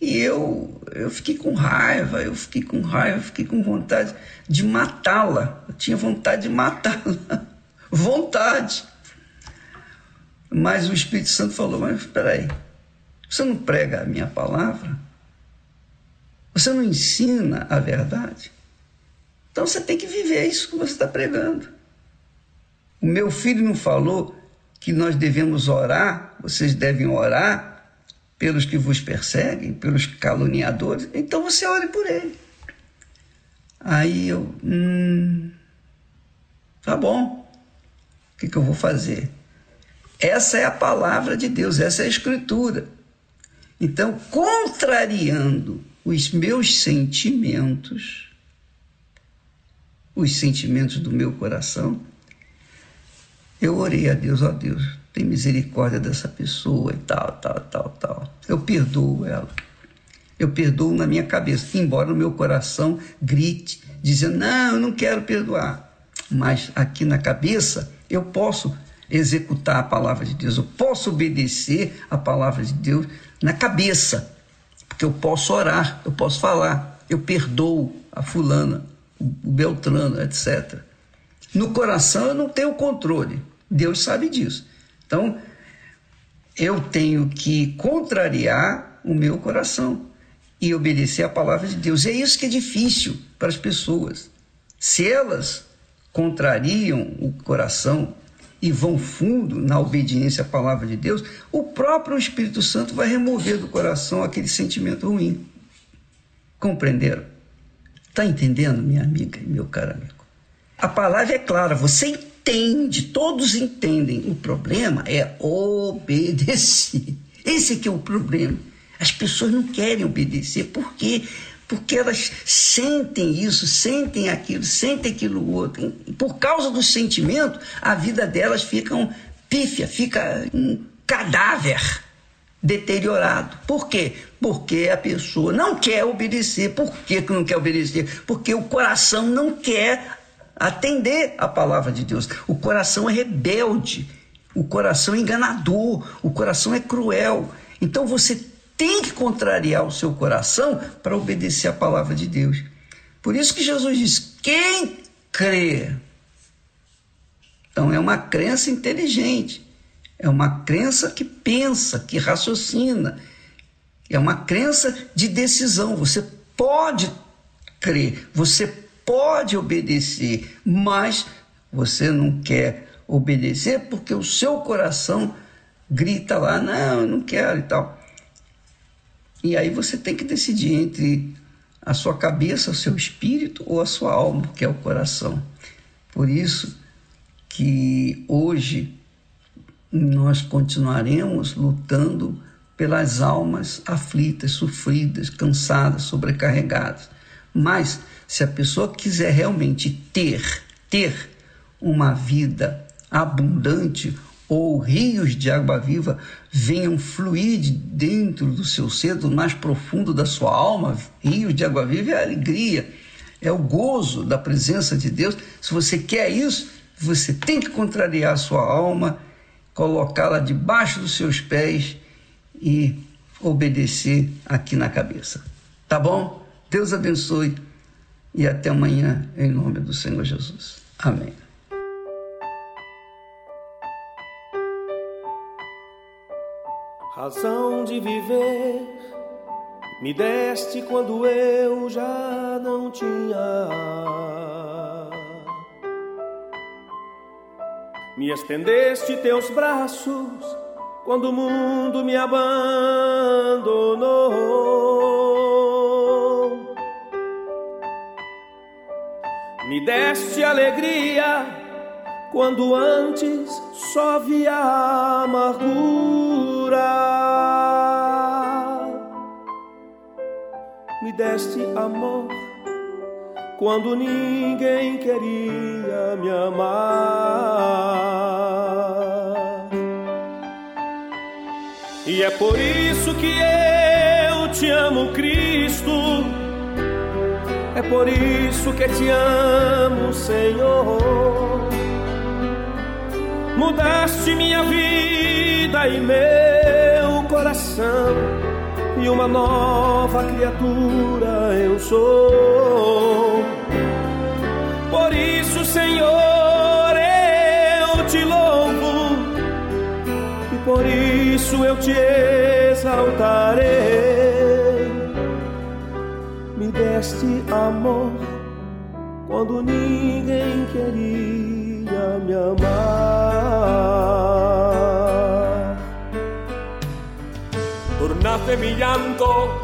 Speaker 11: e eu, eu fiquei com raiva, eu fiquei com raiva, eu fiquei com vontade de matá-la. Eu tinha vontade de matá-la. vontade. Mas o Espírito Santo falou: Mas espera aí, você não prega a minha palavra? Você não ensina a verdade? Então você tem que viver isso que você está pregando. O meu filho não falou que nós devemos orar, vocês devem orar pelos que vos perseguem, pelos caluniadores, então você ore por ele. Aí eu, hum, tá bom, o que, que eu vou fazer? Essa é a palavra de Deus, essa é a escritura. Então, contrariando os meus sentimentos, os sentimentos do meu coração, eu orei a Deus, ó Deus, tem misericórdia dessa pessoa e tal, tal, tal, tal. Eu perdoo ela. Eu perdoo na minha cabeça, embora o meu coração grite, dizendo, não, eu não quero perdoar. Mas aqui na cabeça eu posso executar a palavra de Deus, eu posso obedecer a palavra de Deus na cabeça, porque eu posso orar, eu posso falar, eu perdoo a fulana, o Beltrano, etc. No coração eu não tenho controle, Deus sabe disso. Então, eu tenho que contrariar o meu coração e obedecer a palavra de Deus. E é isso que é difícil para as pessoas. Se elas contrariam o coração e vão fundo na obediência à palavra de Deus, o próprio Espírito Santo vai remover do coração aquele sentimento ruim. Compreenderam? Está entendendo, minha amiga e meu caro amigo? A palavra é clara, você entende, todos entendem. O problema é obedecer. Esse aqui é o problema. As pessoas não querem obedecer. Por quê? Porque elas sentem isso, sentem aquilo, sentem aquilo outro. E por causa do sentimento, a vida delas fica um pífia, fica um cadáver. Deteriorado. Por quê? Porque a pessoa não quer obedecer. Por que não quer obedecer? Porque o coração não quer atender a palavra de Deus. O coração é rebelde, o coração é enganador, o coração é cruel. Então você tem que contrariar o seu coração para obedecer a palavra de Deus. Por isso que Jesus diz: quem crê. Então é uma crença inteligente, é uma crença que pensa, que raciocina, é uma crença de decisão. Você pode crer, você pode obedecer, mas você não quer obedecer porque o seu coração grita lá, não, eu não quero e tal. E aí você tem que decidir entre a sua cabeça, o seu espírito ou a sua alma, que é o coração. Por isso que hoje nós continuaremos lutando pelas almas aflitas, sofridas, cansadas, sobrecarregadas. Mas se a pessoa quiser realmente ter, ter uma vida abundante, ou rios de água viva venham fluir de dentro do seu ser, do mais profundo da sua alma. Rios de água viva é a alegria, é o gozo da presença de Deus. Se você quer isso, você tem que contrariar a sua alma, colocá-la debaixo dos seus pés e obedecer aqui na cabeça. Tá bom? Deus abençoe e até amanhã, em nome do Senhor Jesus. Amém.
Speaker 12: razão de viver me deste quando eu já não tinha. Me estendeste teus braços quando o mundo me abandonou. Me deste alegria quando antes só via amargura. Me deste amor quando ninguém queria me amar. E é por isso que eu te amo, Cristo. É por isso que te amo, Senhor. Mudaste minha vida e meu coração, e uma nova criatura eu sou. Por isso, Senhor, eu te louvo, e por isso eu te exaltarei. Me deste amor quando ninguém queria me amar. Tornaste mi llanto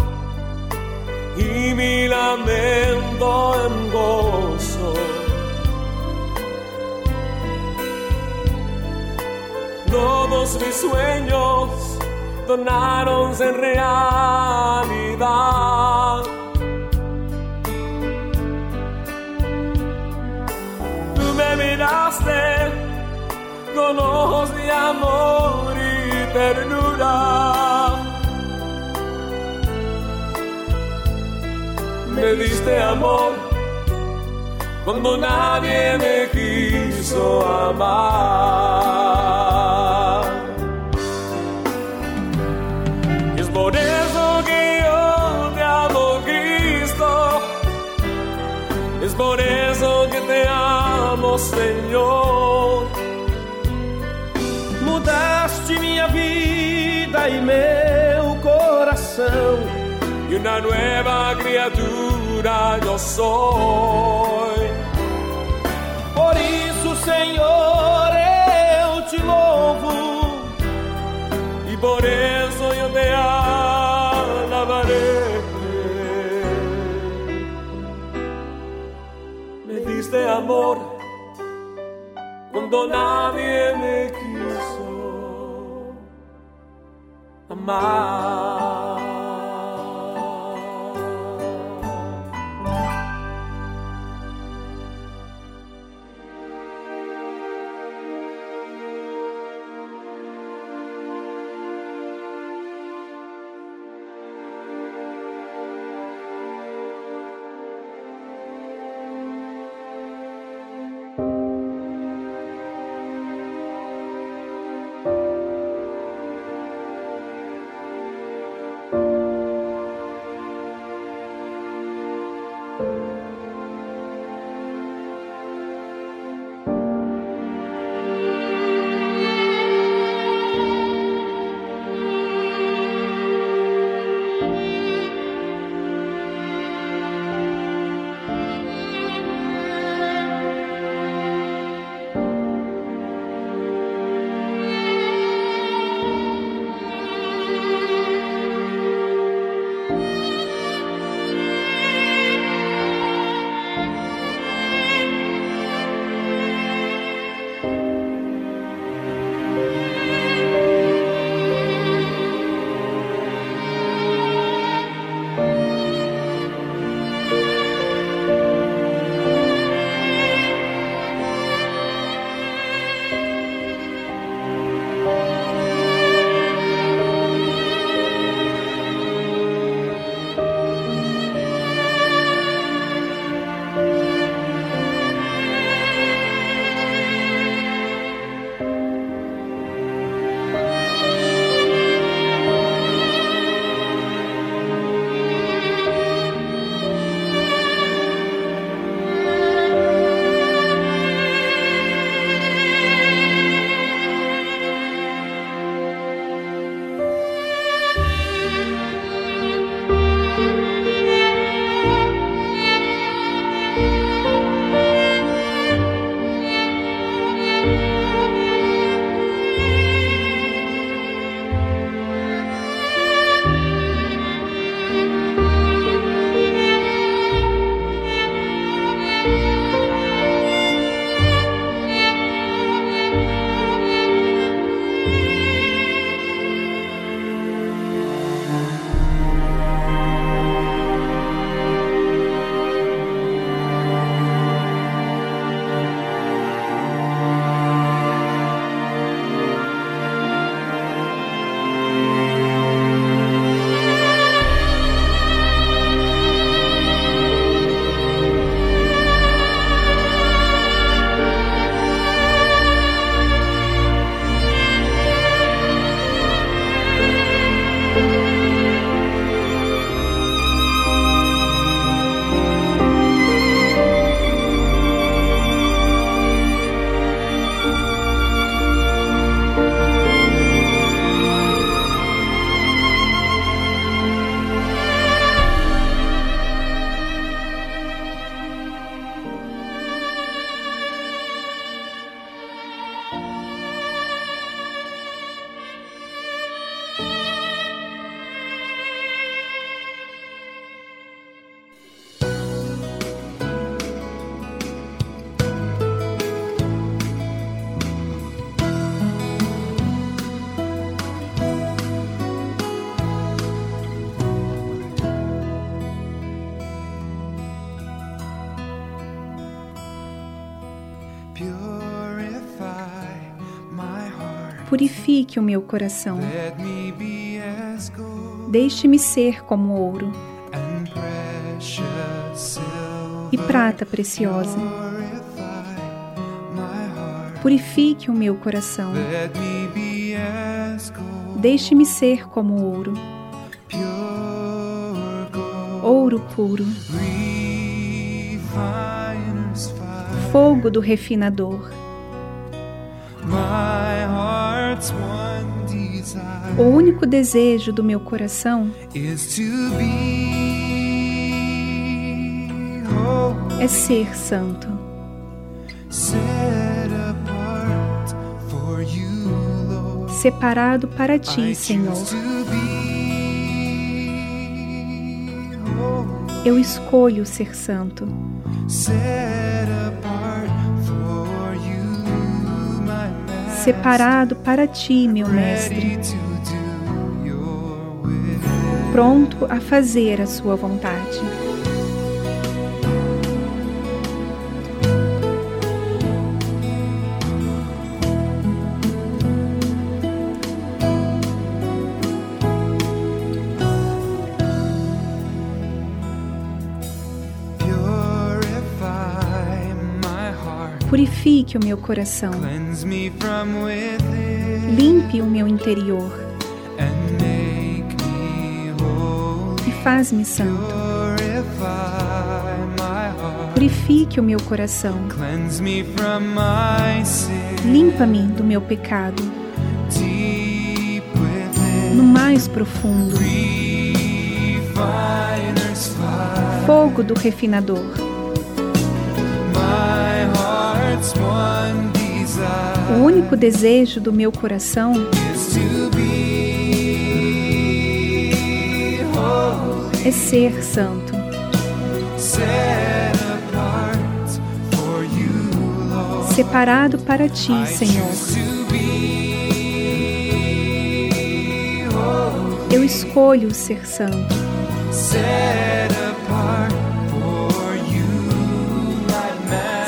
Speaker 12: y mi lamento en gozo. Todos mis sueños donaron en realidad. Tú me miraste con ojos de amor y ternura. Me diste amor cuando nadie me quiso amar. Es por eso que yo te amo, Cristo. Es por eso que te amo, Senhor. Mudaste minha vida e meu coração. Uma nova criatura eu sou. Por isso, Senhor, eu te louvo. E por isso eu te alabarei. Me diste amor cuando nadie me quiso amar.
Speaker 5: Purifique o meu coração. Deixe-me ser como ouro e prata preciosa. Purifique o meu coração. Deixe-me ser como ouro, ouro puro, fogo do refinador. O único desejo do meu coração
Speaker 6: holy,
Speaker 5: é ser santo, separado para ti, Senhor.
Speaker 6: holy,
Speaker 5: Eu escolho ser santo, separado para ti, meu Mestre, pronto a fazer a sua vontade. Purifique o meu coração, limpe o meu interior faz-me santo. Purifique o meu coração, limpa-me do meu pecado, no mais profundo, fogo do refinador. O único desejo do meu coração é ser santo, separado para ti, Senhor. Eu escolho ser santo,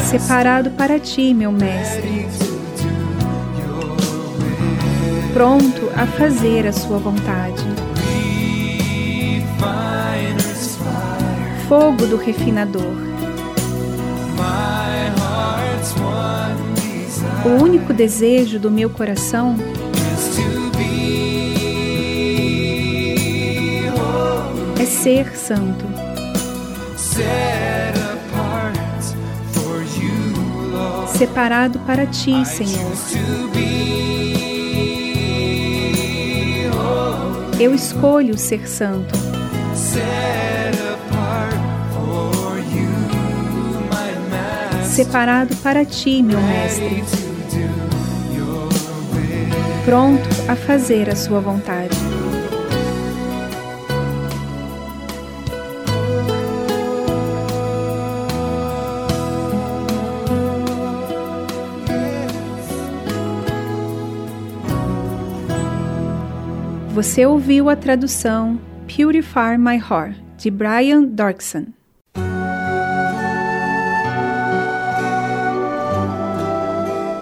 Speaker 5: separado para ti, meu Mestre, pronto a fazer a sua vontade. Fogo do refinador. O único desejo do meu coração é ser santo, separado para ti, Senhor. Eu escolho ser santo, separado para ti, meu Mestre, pronto a fazer a sua vontade. Você ouviu a tradução Purify My Heart, de Brian Dorkson.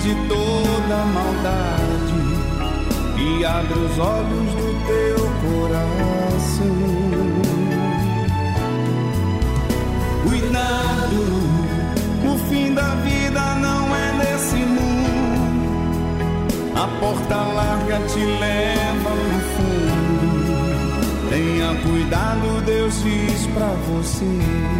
Speaker 4: de toda maldade e abre os olhos do teu coração. Cuidado, o fim da vida não é nesse mundo. A porta larga te leva no fundo. Tenha cuidado, Deus diz pra você.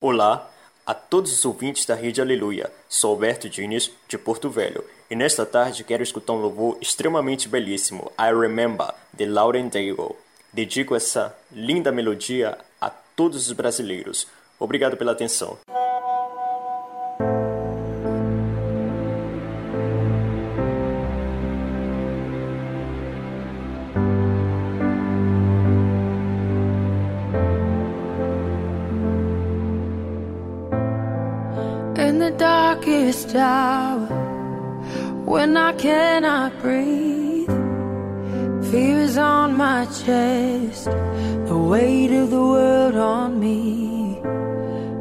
Speaker 13: Olá a todos os ouvintes da Rede Aleluia. Sou Alberto Diniz, de Porto Velho, e nesta tarde quero escutar um louvor extremamente belíssimo, I Remember, de Lauren Daigle. Dedico essa linda melodia a todos os brasileiros. Obrigado pela atenção.
Speaker 3: The darkest hour when I cannot breathe. Fear is on my chest, the weight of the world on me.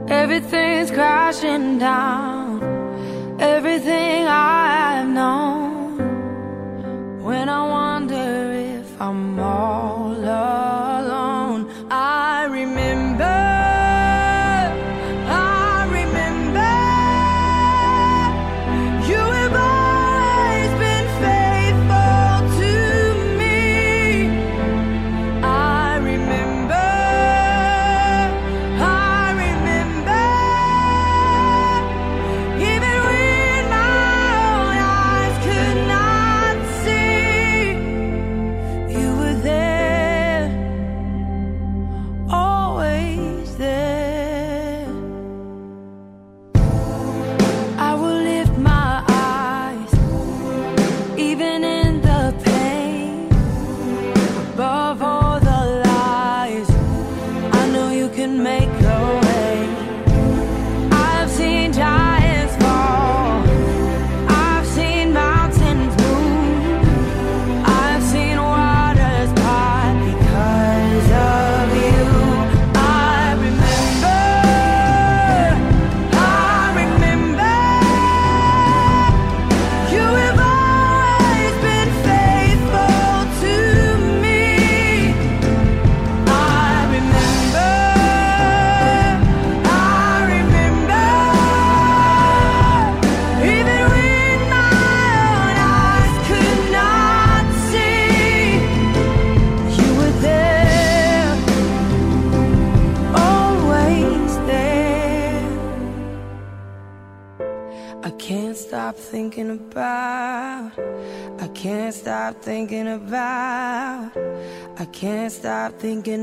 Speaker 3: Everything's crashing down, everything I've known. When I wonder if I'm all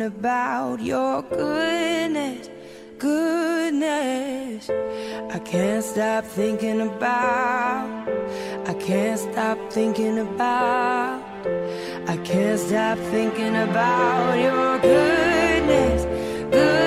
Speaker 3: about your goodness, goodness. I can't stop thinking about. I can't stop thinking about. I can't stop thinking about your goodness, goodness.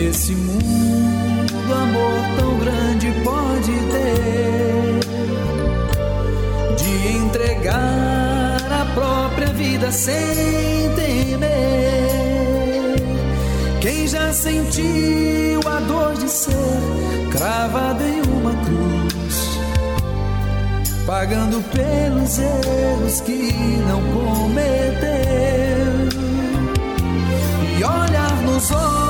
Speaker 4: Nesse mundo amor tão grande pode ter de entregar a própria vida sem temer? Quem já sentiu a dor de ser cravado em uma cruz, pagando pelos erros que não cometeu, e olhar nos olhos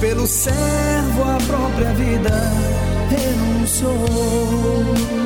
Speaker 4: Pelo servo a própria vida renunciou.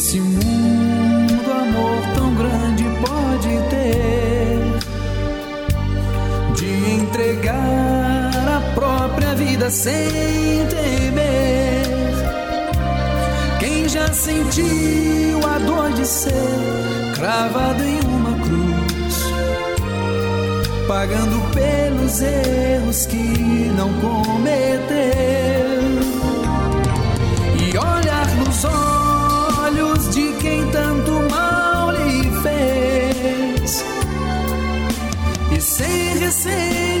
Speaker 4: Nesse mundo amor tão grande pode ter de entregar a própria vida sem temer? Quem já sentiu a dor de ser cravado em uma cruz, pagando pelos erros que não cometeu?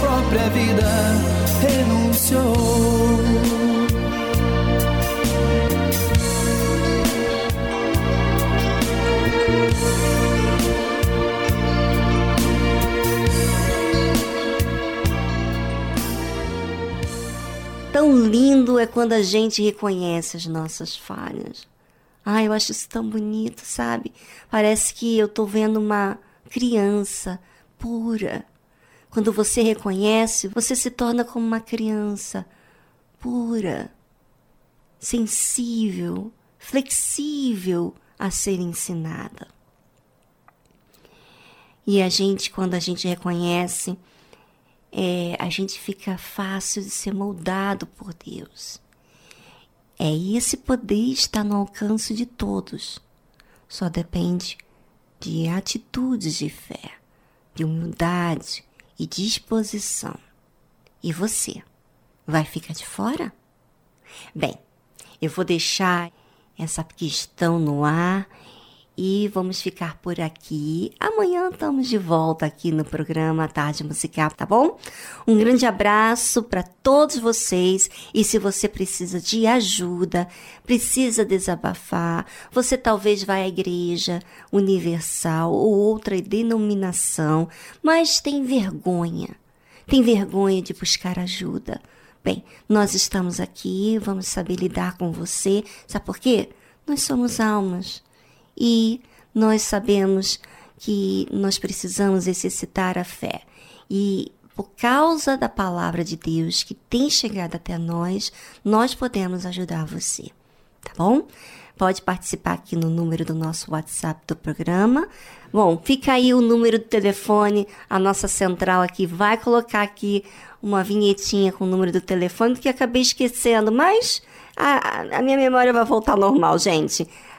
Speaker 4: própria vida renunciou?
Speaker 1: Tão lindo é quando a gente reconhece as nossas falhas. Ai, eu acho isso tão bonito, sabe? Parece que eu tô vendo uma criança pura. Quando você reconhece, você se torna como uma criança pura, sensível, flexível a ser ensinada. E a gente, quando a gente reconhece, é, a gente fica fácil de ser moldado por Deus. É esse poder está no alcance de todos. Só depende de atitudes de fé, de humildade e disposição. E você, vai ficar de fora? Bem, eu vou deixar essa questão no ar e vamos ficar por aqui. Amanhã estamos de volta aqui no programa Tarde Musical, tá bom? Um grande abraço para todos vocês e se você precisa de ajuda, precisa desabafar, você talvez vá à igreja universal ou outra denominação, mas tem vergonha. Tem vergonha de buscar ajuda. Bem, nós estamos aqui, vamos saber lidar com você. Sabe por quê? Nós somos almas e nós sabemos que nós precisamos exercitar a fé. E por causa da palavra de Deus que tem chegado até nós, nós podemos ajudar você, tá bom? Pode participar aqui no número do nosso WhatsApp do programa. Bom, fica aí o número do telefone, a nossa central aqui vai colocar aqui uma vinhetinha com o número do telefone que acabei esquecendo, mas a, a minha memória vai voltar ao normal, gente.